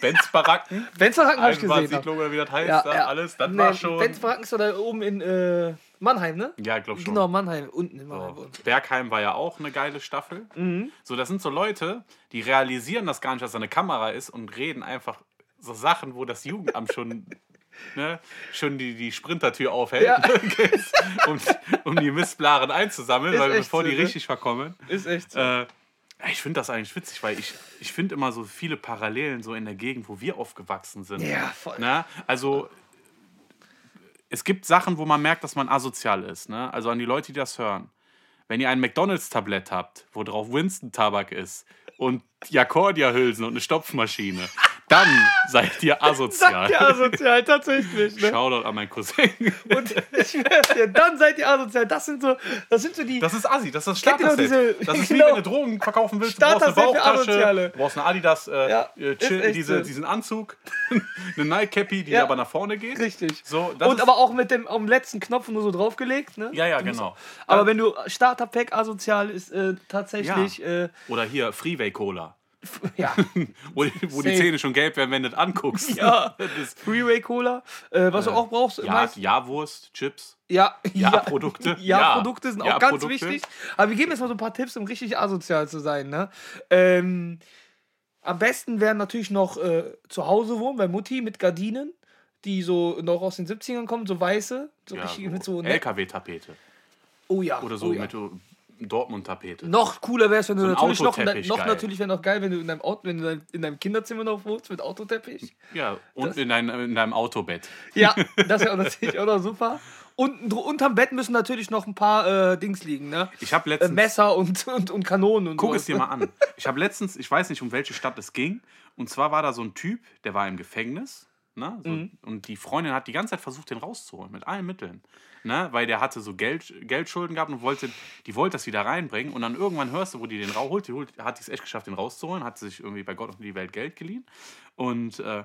Benz Baracken, Benzbaracken habe ich gesehen. Einbahnsiedlung oder wie das heißt, da, alles, das nee, war schon. Benzbaracken ist doch da oben in äh, Mannheim, ne? ja, ich glaube schon. Genau, Mannheim, unten in Mannheim. So. Bergheim war ja auch eine geile Staffel. Mhm. So, das sind so Leute, die realisieren das gar nicht, dass da eine Kamera ist und reden einfach so Sachen, wo das Jugendamt schon, ne, schon die, die Sprintertür aufhält, Ja. um, um die Mistblaren einzusammeln, Ist weil bevor so, die ne? richtig verkommen. Ist echt so. Äh, ich finde das eigentlich witzig, weil ich, ich finde immer so viele Parallelen so in der Gegend, wo wir aufgewachsen sind. Ja, voll. Ne? Also es gibt Sachen, wo man merkt, dass man asozial ist. Ne? Also an die Leute, die das hören. Wenn ihr ein McDonalds-Tablett habt, wo drauf Winston-Tabak ist und Jakordia-Hülsen und eine Stopfmaschine, dann seid ihr asozial. Ja, asozial, tatsächlich. Ne? Shoutout an meinen Cousin. Und ich dir, dann seid ihr asozial. Das sind so, das sind so die. Das ist Assi, das ist das ihr Starter-Set. diese- Das ist wie genau. wenn du Drogen verkaufen willst. Du brauchst eine Bauchtasche, du brauchst eine Adidas, äh, Ja, äh, diese, so. diesen Anzug, eine Nike-Cappy, die Ja. aber nach vorne geht. Richtig. So, und aber auch mit dem am letzten Knopf nur so draufgelegt, ne? Ja, ja, Du musst- genau. Aber wenn du Starter-Pack asozial ist, äh, tatsächlich, äh, Oder hier Freeway-Cola. Ja. Wo, die- wo die. Zähne schon gelb werden, wenn du das anguckst. Ja. Das, Freeway Cola, äh, was du auch brauchst. ja, Ja-Wurst, Chips. Ja, Ja-Produkte. Ja, Ja. Produkte sind auch Ja, ganz Produkte. wichtig. Aber wir geben jetzt mal so ein paar Tipps, um richtig asozial zu sein. Ne? Ähm, am besten wären natürlich noch äh, zu Hause wohnen, bei Mutti mit Gardinen, die so noch aus den 70ern kommen, so weiße. So Ja, richtig mit so. Ne? LKW-Tapete. Oh ja. Oder so oh ja. mit so Dortmund-Tapete. Noch cooler wäre es, wenn du So natürlich noch, noch geil. natürlich wäre noch geil, wenn du in deinem Auto, wenn du in deinem Kinderzimmer noch wohnst mit Autoteppich. Ja, und in, dein, in deinem Autobett. Ja, das wäre natürlich auch noch super. Und unterm Bett müssen natürlich noch ein paar äh, Dings liegen, ne? Ich habe Äh, letztens. Messer und, und, und Kanonen und Guck so. es dir mal an. Ich habe letztens, ich weiß nicht, um welche Stadt es ging. Und zwar war da so ein Typ, der war im Gefängnis. Ne? So, Mhm. Und die Freundin hat die ganze Zeit versucht, den rauszuholen, mit allen Mitteln. Ne? Weil der hatte so Geld, Geldschulden gehabt und wollte, die wollte das wieder reinbringen. Und dann irgendwann hörst du, wo die den rausholt. Die holt, hat es echt geschafft, den rauszuholen. Hat sich irgendwie bei Gott und die Welt Geld geliehen. Und äh,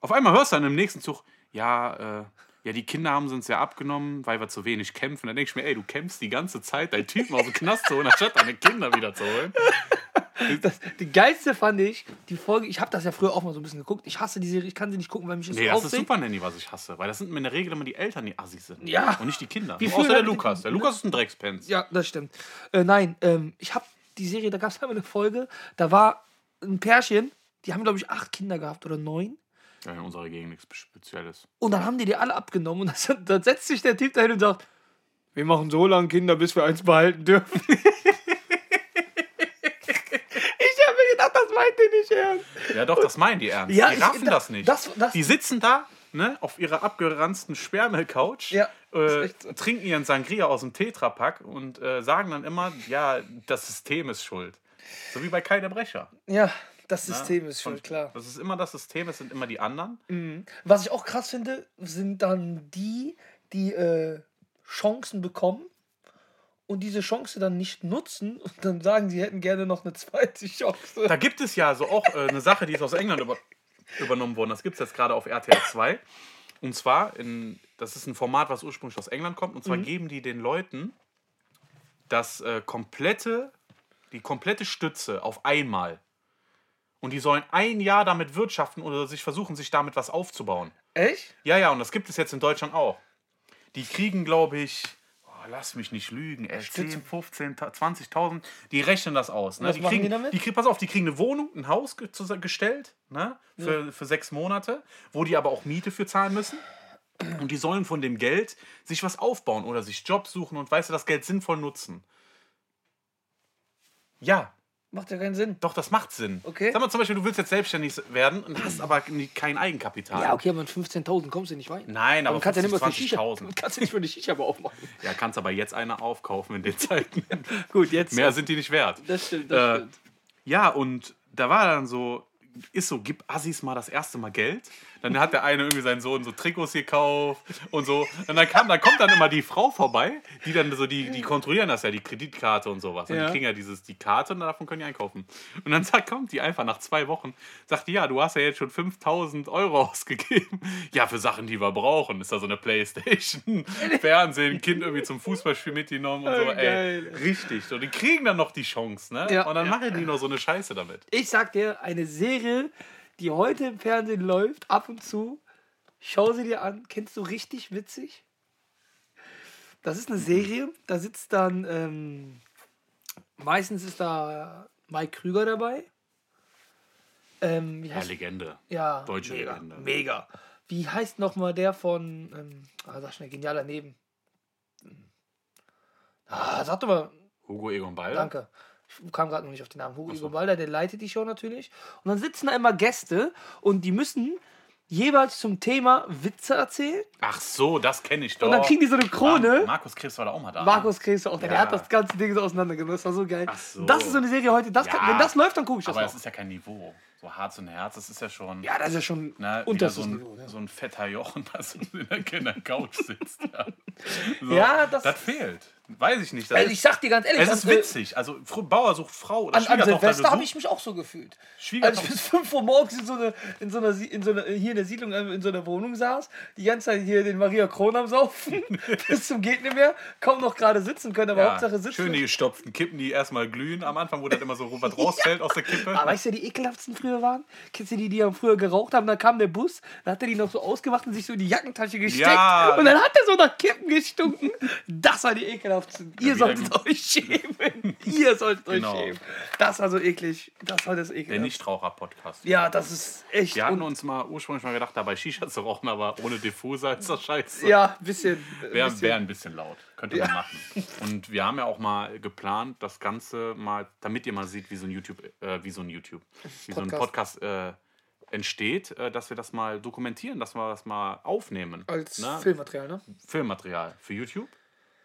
auf einmal hörst du dann im nächsten Zug, ja, äh, ja, die Kinder haben sie uns ja abgenommen, weil wir zu wenig kämpfen. Dann denke ich mir, ey, du kämpfst die ganze Zeit, deinen Typen aus dem Knast zu holen, anstatt deine Kinder wieder zu holen. Das, die geilste fand ich, die Folge, ich habe das ja früher auch mal so ein bisschen geguckt. Ich hasse die Serie, ich kann sie nicht gucken, weil mich das Nee, so das ist aufregt. Super Nanny, was ich hasse. Weil das sind in der Regel immer die Eltern, die Assis sind. Ja. Und nicht die Kinder. Wie Außer der Lukas. Der Lukas ist ein Dreckspens. Ja, das stimmt. Äh, nein, ähm, ich habe die Serie, da gab es einmal eine Folge, da war ein Pärchen, die haben, glaube ich, acht Kinder gehabt oder neun. Ja, in unserer Gegend nichts Spezielles. Und dann haben die die alle abgenommen. Und dann setzt sich der Typ dahin und sagt, wir machen so lange Kinder, bis wir eins behalten dürfen. ich habe mir gedacht, das meint ihr nicht ernst. Ja, doch, das meinen die ernst. Ja, die ich- raffen da- das nicht. das- das- die sitzen da ne, auf ihrer abgeranzten Sperrmüll-Couch, Ja, ist äh, so. trinken ihren Sangria aus dem Tetrapack und äh, sagen dann immer, ja, das System ist schuld. So wie bei Kai der Brecher. Ja, das ne? System ist schon Und klar. Das ist immer das System, es sind immer die anderen. Mhm. Was ich auch krass finde, sind dann die, die äh, Chancen bekommen und diese Chance dann nicht nutzen und dann sagen, sie hätten gerne noch eine zweite Chance. Da gibt es ja so auch äh, eine Sache, die ist aus England über, übernommen worden. Das gibt es jetzt gerade auf RTL 2. Und zwar, in, das ist ein Format, was ursprünglich aus England kommt. Und zwar geben die den Leuten das äh, komplette, die komplette Stütze auf einmal. Und die sollen ein Jahr damit wirtschaften oder sich versuchen, sich damit was aufzubauen. Echt? Ja, ja, und das gibt es jetzt in Deutschland auch. Die kriegen, glaube ich, lass mich nicht lügen, ey, 10, 15, 20.000, die rechnen das aus. Ne? Was die kriegen, die damit? kriegen, pass auf, die kriegen eine Wohnung, ein Haus ge gestellt, ne? für, für sechs Monate, wo die aber auch Miete für zahlen müssen. Und die sollen von dem Geld sich was aufbauen oder sich Jobs suchen und weißt du, das Geld sinnvoll nutzen. Ja, Macht ja keinen Sinn. doch, das macht Sinn. Okay. Sag mal zum Beispiel, du willst jetzt selbstständig werden und hast aber nie- kein Eigenkapital. Ja, okay, aber mit 15.000 kommst du nicht weit. Nein, aber du kannst ja nicht mal für 50, Shisha, 20.000. kannst ja nicht für eine Shisha-Bar aufmachen. Ja, kannst aber jetzt eine aufkaufen in den Zeiten. Gut, jetzt. Mehr sind die nicht wert. Das stimmt, das Äh, stimmt. Ja, und da war dann so, ist so, gib Assis mal das erste Mal Geld. Dann hat der eine irgendwie seinen Sohn so Trikots gekauft und so. Und dann, kam, dann kommt dann immer die Frau vorbei, die dann so, die, die kontrollieren das ja, die Kreditkarte und sowas. Und Ja. die kriegen ja dieses, die Karte und davon können die einkaufen. Und dann sagt, kommt die einfach nach zwei Wochen, sagt die, ja, du hast ja jetzt schon 5000 Euro ausgegeben. Ja, für Sachen, die wir brauchen. Ist da so eine Playstation, Fernsehen, Kind irgendwie zum Fußballspiel mitgenommen und so. Oh, Ey, richtig. So, die kriegen dann noch die Chance, ne? Ja. Und dann machen die noch so eine Scheiße damit. Ich sag dir, eine Serie, die heute im Fernsehen läuft, ab und zu, schau sie dir an. Kennst du richtig witzig? Das ist eine Serie, da sitzt dann, ähm, meistens ist da Mike Krüger dabei. Ähm, Ja, Legende. ja, Deutsche mega, Legende. mega. Wie heißt nochmal der von, ähm, ah, sag schnell, genial daneben. Ah, sag doch mal, Hugo Egon Ball. Danke. Ich kam gerade noch nicht auf den Namen. Hugo so. Balder, der leitet die Show natürlich. Und dann sitzen da immer Gäste und die müssen jeweils zum Thema Witze erzählen. Ach so, das kenne ich doch. Und dann kriegen die so eine Krone. Mar Markus Krebs war da auch mal da. Markus Krebs auch, der Ja. hat das ganze Ding so auseinandergenommen. Das war so geil. Ach so. Das ist so eine Serie heute. Das kann, Ja. wenn das läuft, dann gucke ich das Aber noch. es ist ja kein Niveau. So Harz und Herz, das ist ja schon. ja, das ist ja schon Ne, unterstes so ein, Niveau. Ne? so ein fetter Jochen, das in der Kindercouch sitzt. Ja, so, Ja, das- das fehlt. Weiß ich nicht. Das Also ich sag dir ganz ehrlich, es an, ist witzig. Also Bauer sucht Frau oder an, an Schwiegertochter Silvester habe ich mich auch so gefühlt. Als ich bis 5 Uhr morgens in so, eine, in so einer, in so einer, hier in der Siedlung, äh, in so einer Wohnung saß, die ganze Zeit hier den Maria Kron am Saufen, bis zum geht nicht mehr, kaum noch gerade sitzen können, aber Ja, Hauptsache sitzen. schön die gestopften Kippen, die erstmal glühen am Anfang, wo dann immer so was rausfällt aus der Kippe. Aber weißt du, die ekelhaftsten früher waren? Kennst du die, die früher geraucht haben? Dann kam der Bus, dann hat er die noch so ausgemacht und sich so in die Jackentasche gesteckt. Ja. Und dann hat er so nach Kippen gestunken. Das waren die ekelhaftsten. Ihr wieder solltet euch schämen. Ihr solltet Genau. euch schämen. Das war so eklig. Das war das Der ekelhaft. Nichtraucher-Podcast. Ja, das ist echt. Wir hatten un- uns mal ursprünglich mal gedacht, dabei Shisha zu rauchen, aber ohne Diffuser ist das scheiße. ja, ein bisschen. Wäre wär ein bisschen laut. Könnte man machen. Und wir haben ja auch mal geplant, das Ganze mal, damit ihr mal seht, wie so ein YouTube, äh, wie so ein YouTube, wie so ein Podcast. Podcast äh, entsteht, äh, dass wir das mal dokumentieren, dass wir das mal aufnehmen. Als ne? Filmmaterial, ne? Filmmaterial für YouTube.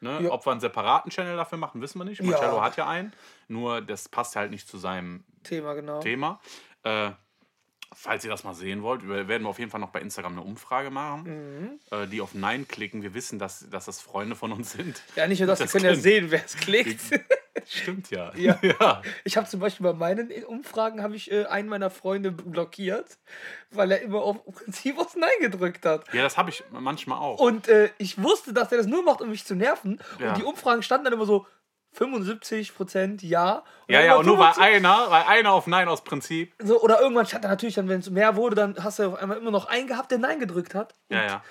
Ne? Ja. Ob wir einen separaten Channel dafür machen, wissen wir nicht. Ja. Marcello hat ja einen, nur das passt halt nicht zu seinem Thema, genau. Thema. Äh, falls ihr das mal sehen wollt, werden wir auf jeden Fall noch bei Instagram eine Umfrage machen, Mhm. äh, die auf Nein klicken. Wir wissen, dass, dass das Freunde von uns sind. Ja, nicht nur das, wir können ja sehen, wer es klickt. Stimmt ja. Ja. ja. Ich habe zum Beispiel bei meinen Umfragen habe ich äh, einen meiner Freunde blockiert, weil er immer auf Prinzip aufs Nein gedrückt hat. Ja, das habe ich manchmal auch. Und äh, ich wusste, dass er das nur macht, um mich zu nerven. Ja. Und die Umfragen standen dann immer so 75% ja. ja, dann ja, immer und nur weil 75 einer, weil einer auf Nein aus Prinzip. so, Oder irgendwann stand da natürlich dann, wenn es mehr wurde, dann hast du auf einmal immer noch einen gehabt, der Nein gedrückt hat. Ja, ja.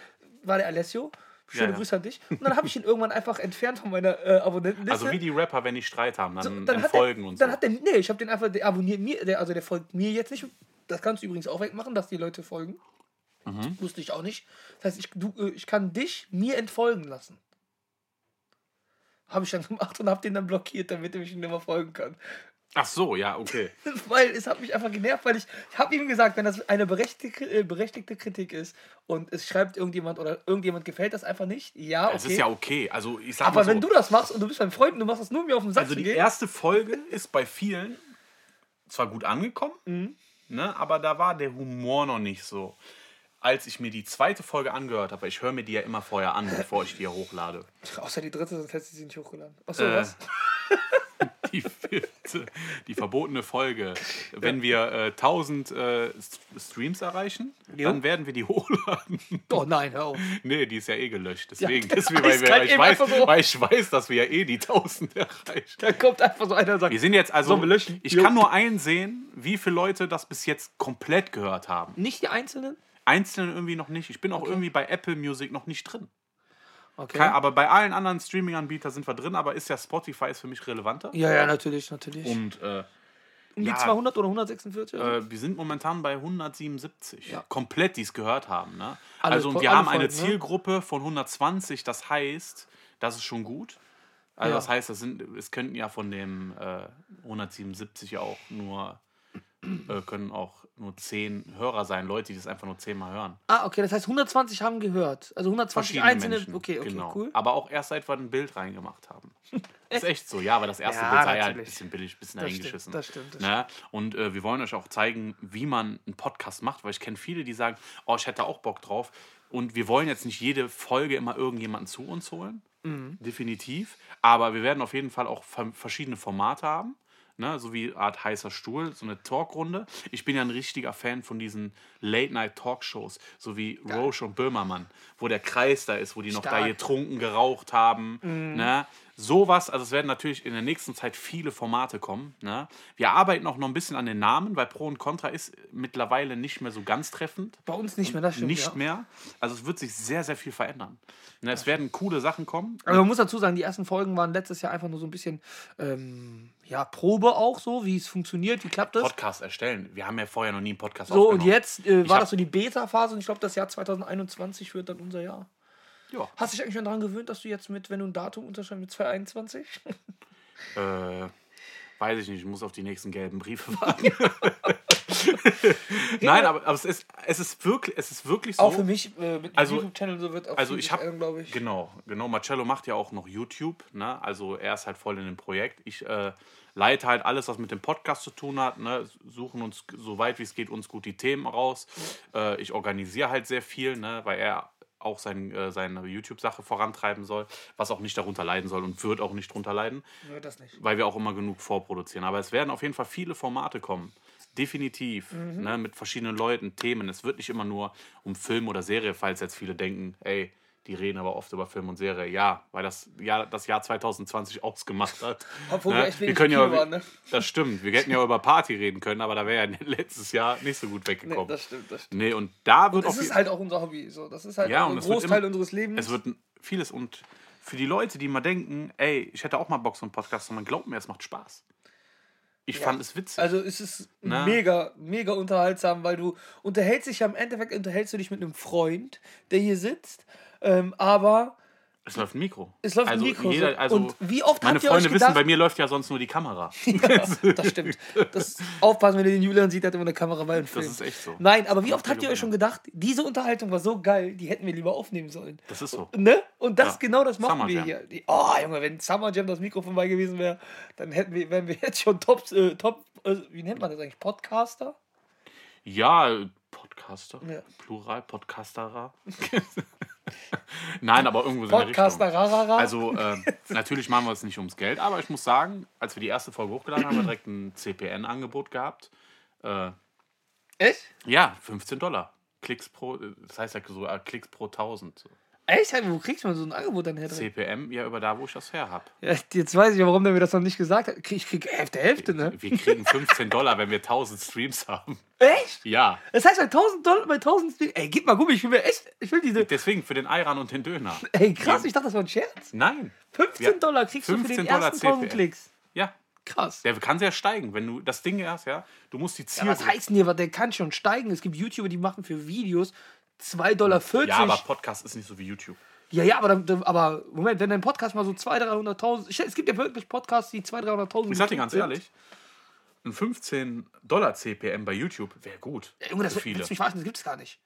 War der Alessio. Schöne Ja, ja. Grüße an dich. Und dann habe ich ihn irgendwann einfach entfernt von meiner äh, Abonnentenliste. Also wie die Rapper, wenn die Streit haben, dann, So, dann dann er, und Dann so. hat der, nee, ich habe den einfach, der abonniert mir, der, also der folgt mir jetzt nicht. Das kannst du übrigens auch wegmachen, dass die Leute folgen. Mhm. Wusste ich auch nicht. Das heißt, ich, du, äh, ich kann dich mir entfolgen lassen. Habe ich dann gemacht und habe den dann blockiert, damit er mich nicht mehr folgen kann. Ach so, ja, okay. Weil es hat mich einfach genervt, weil ich, ich habe ihm gesagt, wenn das eine berechtigte, äh, berechtigte Kritik ist und es schreibt irgendjemand oder irgendjemand gefällt das einfach nicht, ja, okay. Es ist ja okay. Also ich sag Aber so, wenn du das machst und du bist mein Freund und du machst das nur mir auf den Sack Also die gehen, erste Folge ist bei vielen zwar gut angekommen, Mhm. ne, aber da war der Humor noch nicht so. Als ich mir die zweite Folge angehört habe, ich höre mir die ja immer vorher an, bevor ich die ja hochlade. Außer die dritte, sonst hättest du sie nicht hochgeladen. Achso, Äh, was? Die vierte, die verbotene Folge. Wenn wir äh, 1000 äh, St- Streams erreichen, Jo. dann werden wir die hochladen. Oh nein, hör auf. Nee, die ist ja eh gelöscht. Deswegen, Ja, deswegen weil, wir, weil, ich weiß, so. weil ich weiß, dass wir ja eh die 1000 erreichen. Da kommt einfach so einer und sagt, Wir sind jetzt also. Löschen? Ich Jo. kann nur einsehen, wie viele Leute das bis jetzt komplett gehört haben. nicht die Einzelnen? Einzelne irgendwie noch nicht. Ich bin auch irgendwie bei Apple Music noch nicht drin. Okay. Kein, aber bei allen anderen Streaming-Anbietern sind wir drin, aber ist ja Spotify ist für mich relevanter. ja, ja, natürlich, natürlich. Und äh, um die ja. 200 oder 146? äh, wir sind momentan bei 177. Ja. Komplett, die es gehört haben. Ne? Alle also und wir haben eine Folgen, ne? Zielgruppe von 120, das heißt, das ist schon gut. Also Ja. das heißt, das sind, es könnten ja von dem äh, 177 ja auch nur äh, können auch nur 10 Hörer sein, Leute, die das einfach nur 10 Mal hören. ah, okay, das heißt 120 haben gehört. Also 120 Verschiedene einzelne. Menschen. Okay, okay, genau. cool. Aber auch erst seit wir ein Bild reingemacht haben. Ist echt so, ja, aber das erste Ja, Bild sei halt ein bisschen billig, ein bisschen Das stimmt, eingeschissen. das stimmt, das ne? Und äh, wir wollen euch auch zeigen, wie man einen Podcast macht, weil ich kenne viele, die sagen, oh, ich hätte auch Bock drauf. Und wir wollen jetzt nicht jede Folge immer irgendjemanden zu uns holen, Mhm. definitiv. Aber wir werden auf jeden Fall auch ver- verschiedene Formate haben. Ne, so wie Art heißer Stuhl, so eine Talkrunde. Ich bin ja ein richtiger Fan von diesen Late-Night-Talkshows, so wie Roche und Böhmermann, wo der Kreis da ist, wo die noch da Stark. Getrunken, geraucht haben. Ne? Sowas, also es werden natürlich in der nächsten Zeit viele Formate kommen. Ne? Wir arbeiten auch noch ein bisschen an den Namen, weil Pro und Contra ist mittlerweile nicht mehr so ganz treffend. Bei uns nicht mehr, das stimmt. Nicht ja. mehr. Also es wird sich sehr, sehr viel verändern. Ne? Es werden coole Sachen kommen. Aber man muss dazu sagen, die ersten Folgen waren letztes Jahr einfach nur so ein bisschen, ähm, ja, Probe auch so, wie es funktioniert, wie klappt das. Podcast erstellen. Wir haben ja vorher noch nie einen Podcast So, und aufgenommen. jetzt äh, war das so die Beta-Phase und ich glaube, das Jahr 2021 wird dann unser Jahr. Ja. Hast du dich eigentlich schon daran gewöhnt, dass du jetzt mit, wenn du ein Datum unterschreibst, mit 2021? Äh, weiß ich nicht, ich muss auf die nächsten gelben Briefe warten. Nein, aber, aber es, ist, es, ist wirklich, es ist wirklich so. Auch für mich äh, mit dem Also- YouTube-Channel so wird auch Also ich habe, glaube ich. genau, genau, Marcello macht ja auch noch YouTube, ne? also er ist halt voll in dem Projekt. Ich äh, leite halt alles, was mit dem Podcast zu tun hat, ne? suchen uns, so weit wie es geht, uns gut die Themen raus. Äh, ich organisiere halt sehr viel, ne? weil er auch sein, äh, seine YouTube-Sache vorantreiben soll, was auch nicht darunter leiden soll und wird auch nicht drunter leiden. Nö, das nicht. weil wir auch immer genug vorproduzieren. Aber es werden auf jeden Fall viele Formate kommen. Definitiv. Mhm. Ne, mit verschiedenen Leuten, Themen. Es wird nicht immer nur um Film oder Serie, falls jetzt viele denken, ey, die reden aber oft über Film und Serie. Ja, weil das Jahr, das Jahr 2020 ausgemacht hat. Obwohl Ne, wir echt wenig können ja, waren, ne? Das stimmt. Wir hätten ja über Party reden können, aber da wäre ja letztes Jahr nicht so gut Nee, weggekommen. das stimmt, das stimmt. Nee, und da wird Das auf ist halt auch unser Hobby. So. Das ist halt Ja, ein und Großteil immer- unseres Lebens. es wird vieles und für die Leute, die mal denken, ey, ich hätte auch mal Bock so einen Podcast, man glaubt mir, es macht Spaß. Ich Ja. fand es witzig. Also es ist Na? mega, mega unterhaltsam, weil du unterhältst dich ja im Endeffekt, unterhältst du dich mit einem Freund, der hier sitzt, ähm, aber Es läuft ein Mikro. es läuft also ein Mikro. Jeder, so. also und wie oft meine habt ihr Freunde euch wissen, gedacht, bei mir läuft ja sonst nur die Kamera. ja, das stimmt. Das, aufpassen, wenn ihr den Julian sieht, hat immer eine Kamera bei und Das filmt. ist echt so. Nein, aber wie oft habt ihr euch schon gedacht, diese Unterhaltung war so geil, die hätten wir lieber aufnehmen sollen. Das ist so. Ne? Und das Ja. genau das machen Summer wir Jam. hier. Oh, Junge, wenn Summer Jam das Mikro vorbei gewesen wäre, dann hätten wir, wären wir jetzt schon Top, äh, Top äh, wie nennt man das eigentlich? Podcaster? Ja, Podcaster. Ja. Plural, Podcasterer. Nein, aber irgendwo Podcaster, Richtung. rarara. Also, äh, natürlich machen wir es nicht ums Geld, aber ich muss sagen, als wir die erste Folge hochgeladen haben, haben wir direkt ein CPN-Angebot gehabt. Äh, Echt? ja, 15 Dollar. Klicks pro, das heißt ja so äh, Klicks pro 1000. So. Echt? Wo kriegst du so ein Angebot dann her? drin? CPM, ja, über da, wo ich das her habe. Ja, jetzt weiß ich ja, warum der mir das noch nicht gesagt hat. Ich krieg Hälfte, Hälfte, ne? Wir kriegen 15 Dollar, wenn wir 1000 Streams haben. Echt? Ja, Das heißt, bei 1000 Dollar, bei 1000 Stream- Ey, gib mal Gummi, ich will mir echt, ich will diese. deswegen für den Ayran und den Döner. Ey, krass, ich dachte, das war ein Scherz. Nein. 15 Ja. Dollar kriegst du für 15 den Dollar ersten 1000 CPM. Klicks. Ja, Krass. der kann sehr steigen, wenn du das Ding hast, ja. Du musst die Ja, Ziel. was heißt denn hier, der kann schon steigen? Es gibt YouTuber, die machen für Videos 2,40 Dollar. Ja, aber Podcast ist nicht so wie YouTube. Ja, ja, aber, dann- aber Moment, wenn dein Podcast mal so 200.000, 300.000, Ich- es gibt ja wirklich Podcasts, die 200.000, 300.000. Ich sag dir ganz sind. ehrlich, ein 15 Dollar CPM bei YouTube wäre gut. Ja, Junge, das für viele. du mich verarschen, das gibt's gar nicht.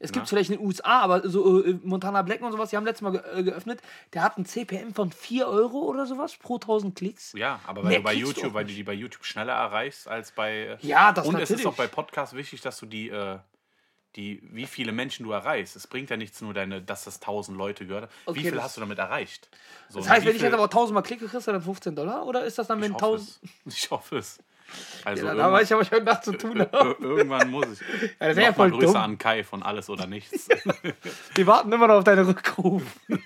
Es gibt vielleicht in den USA, aber so äh, Montana Black und sowas, die haben letztes Mal ge äh, geöffnet, der hat ein CPM von 4 Euro oder sowas pro 1000 Klicks. Ja, aber weil Mehr du bei du YouTube, auch weil du die bei YouTube schneller erreichst als bei. Ja, das Und es natürlich. ist auch bei Podcasts wichtig, dass du die, äh, die, wie viele Menschen du erreichst. Es bringt ja nichts nur deine, dass das 1000 Leute gehört. Okay, wie viel das- hast du damit erreicht? So, Das heißt, wenn ich jetzt aber 1000 Mal klicke, kriegst du dann 15 Dollar? Oder ist das dann, wenn ich hoffe 1000. es. Ich hoffe es. Also Ja, da weiß ich aber schon nach zu tun. Ir- irgendwann muss ich. das wär ja voll Grüße dumm. an Kai von Alles oder Nichts. Die warten immer noch auf deinen Rückruf.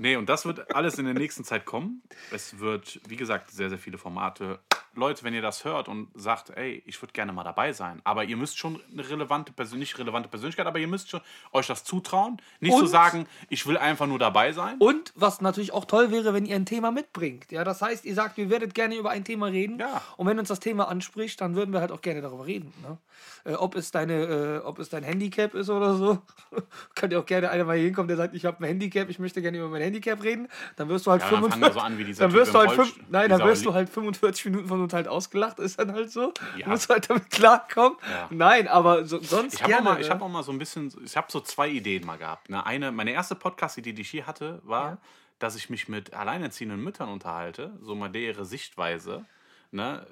Nee, und das wird alles in der nächsten Zeit kommen. Es wird, wie gesagt, sehr, sehr viele Formate. Leute, wenn ihr das hört und sagt, ey, ich würde gerne mal dabei sein, aber ihr müsst schon eine relevante Persönlichkeit, nicht relevante Persönlichkeit, aber ihr müsst schon euch das zutrauen. Nicht so Und- sagen, ich will einfach nur dabei sein. Und was natürlich auch toll wäre, wenn ihr ein Thema mitbringt. Ja, das heißt, ihr sagt, ihr werdet gerne über ein Thema reden. Ja. Und wenn uns das Thema anspricht, dann würden wir halt auch gerne darüber reden. Ne? Äh, ob, es deine, äh, ob es dein Handicap ist oder so. Könnt ihr auch gerne einer mal hier hinkommen, der sagt, ich habe ein Handicap, ich möchte gerne über mein Handicap reden. Dann wirst du halt Ja, dann fangen wir 45 so an dieser dann wirst du halt fünf, Nein, dann wirst du halt 45 Minuten von uns halt ausgelacht, ist dann halt so. Ja. Muss halt damit klarkommen. Ja. Nein, aber so, sonst Ich habe auch, mal- ich ne? hab auch mal so ein bisschen, ich habe so zwei Ideen mal gehabt. Ne? Eine, meine erste Podcast-Idee, die ich hier hatte, war, Ja. dass ich mich mit alleinerziehenden Müttern unterhalte, so mal deren Sichtweise, ne?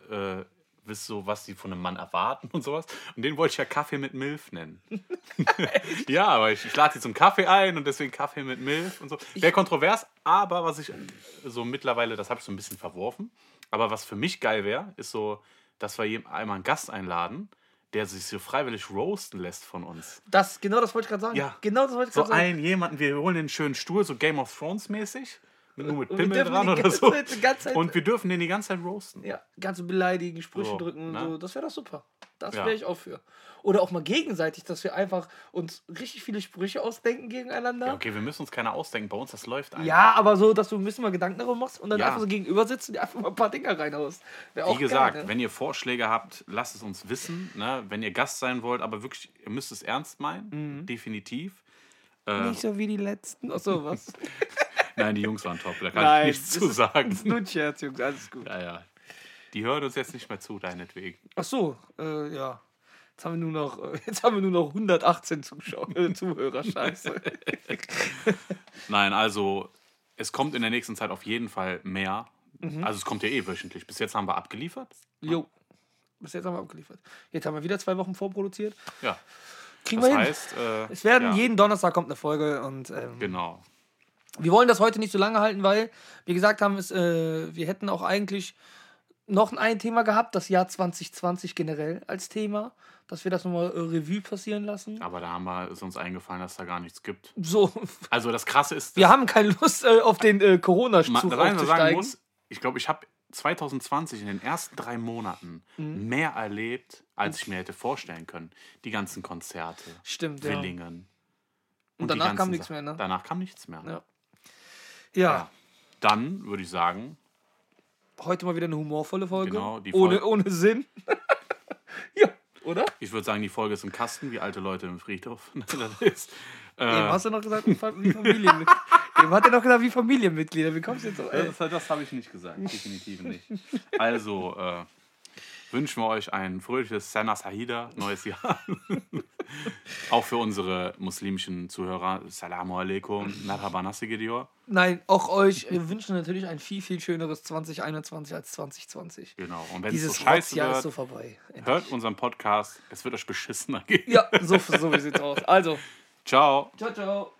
äh, wisst so, was die von einem Mann erwarten und sowas. Und den wollte ich ja Kaffee mit Milf nennen. ja, aber ich, ich lade sie zum Kaffee ein und deswegen Kaffee mit Milf und so. Wäre kontrovers, aber was ich so mittlerweile, das habe ich so ein bisschen verworfen. Aber was für mich geil wäre, ist so, dass wir jem- einmal einen Gast einladen, der sich so freiwillig roasten lässt von uns. das, genau das wollte ich gerade sagen. Ja. Genau das wollte ich So gerade sagen. einen jemanden, wir holen den schönen Stuhl, so Game of Thrones mäßig, nur mit Und wir Pimmel dürfen dran oder so. Zeit- Und wir dürfen den die ganze Zeit roasten. Ja, ganze beleidigen, Sprüche So, drücken und ne? so. Das wäre doch super. Das Ja. wäre ich auch für. Oder auch mal gegenseitig, dass wir einfach uns richtig viele Sprüche ausdenken gegeneinander. Ja, okay, wir müssen uns keine ausdenken, bei uns das läuft einfach. Ja, aber so, dass du ein bisschen mal Gedanken darüber machst und dann Ja. einfach so gegenüber sitzt und dir einfach mal ein paar Dinger reinhaust. Wie gesagt, geil, ne? wenn ihr Vorschläge habt, lasst es uns wissen. Ne? Wenn ihr Gast sein wollt, aber wirklich, ihr müsst es ernst meinen, Mhm. definitiv. Äh, Nicht so wie die letzten. Ach so, was? nein, die Jungs waren top, da kann Nein, ich nichts zu sagen. Das ist nur ein Scherz, Jungs, alles gut. Ja, ja. Die hören uns jetzt nicht mehr zu, deinetwegen. Ach so, äh, ja. Jetzt haben wir nur noch, äh, jetzt haben wir nur noch 118 Zuschauer, äh, Zuhörer. Scheiße. Nein, also es kommt in der nächsten Zeit auf jeden Fall mehr. Mhm. Also es kommt ja eh wöchentlich. Bis jetzt haben wir abgeliefert. jo. Bis jetzt haben wir abgeliefert. Jetzt haben wir wieder zwei Wochen vorproduziert. Ja. Kriegen Das wir hin. heißt, äh, Es werden ja, jeden Donnerstag kommt eine Folge und ähm, Genau. Wir wollen das heute nicht so lange halten, weil wir gesagt haben, es, äh, wir hätten auch eigentlich noch ein Thema gehabt, das Jahr 2020 generell als Thema, dass wir das nochmal äh, Revue passieren lassen. Aber da haben wir, ist uns eingefallen, dass da gar nichts gibt. So, Also das Krasse ist, wir haben keine Lust äh, auf den äh, Corona-Zug ich sagen aufzusteigen. muss, ich glaube, ich habe 2020 in den ersten drei Monaten Mhm. mehr erlebt, als ich mir hätte vorstellen können. Die ganzen Konzerte, Stimmt, ja. Willingen. Und die danach kam nichts mehr, ne? Danach kam nichts mehr. Ja. Ja. Dann würde ich sagen, heute mal wieder eine humorvolle Folge. Genau, die ohne, Folge- ohne Sinn. ja, oder? ich würde sagen, die Folge ist im Kasten, wie alte Leute im Friedhof. das ist, Eben äh, hast du noch gesagt, wie Familienmitglieder. Eben hat er noch gesagt, wie Familienmitglieder. Wie kommst du jetzt auf? Ey. das das habe ich nicht gesagt, definitiv nicht. Also, äh, wünschen wir euch ein fröhliches Sana Sahida, neues Jahr. Auch für unsere muslimischen Zuhörer. Salamu alaikum, Marhaba Nasigedior. Nein, auch euch wünschen natürlich ein viel, viel schöneres 2021 als 2020. Genau. Und wenn es so Dieses scheiße ist wird, so vorbei. hört unseren Podcast. Es wird euch beschissener gehen. Ja, so, so wie sieht's aus. Also, Ciao. ciao, ciao.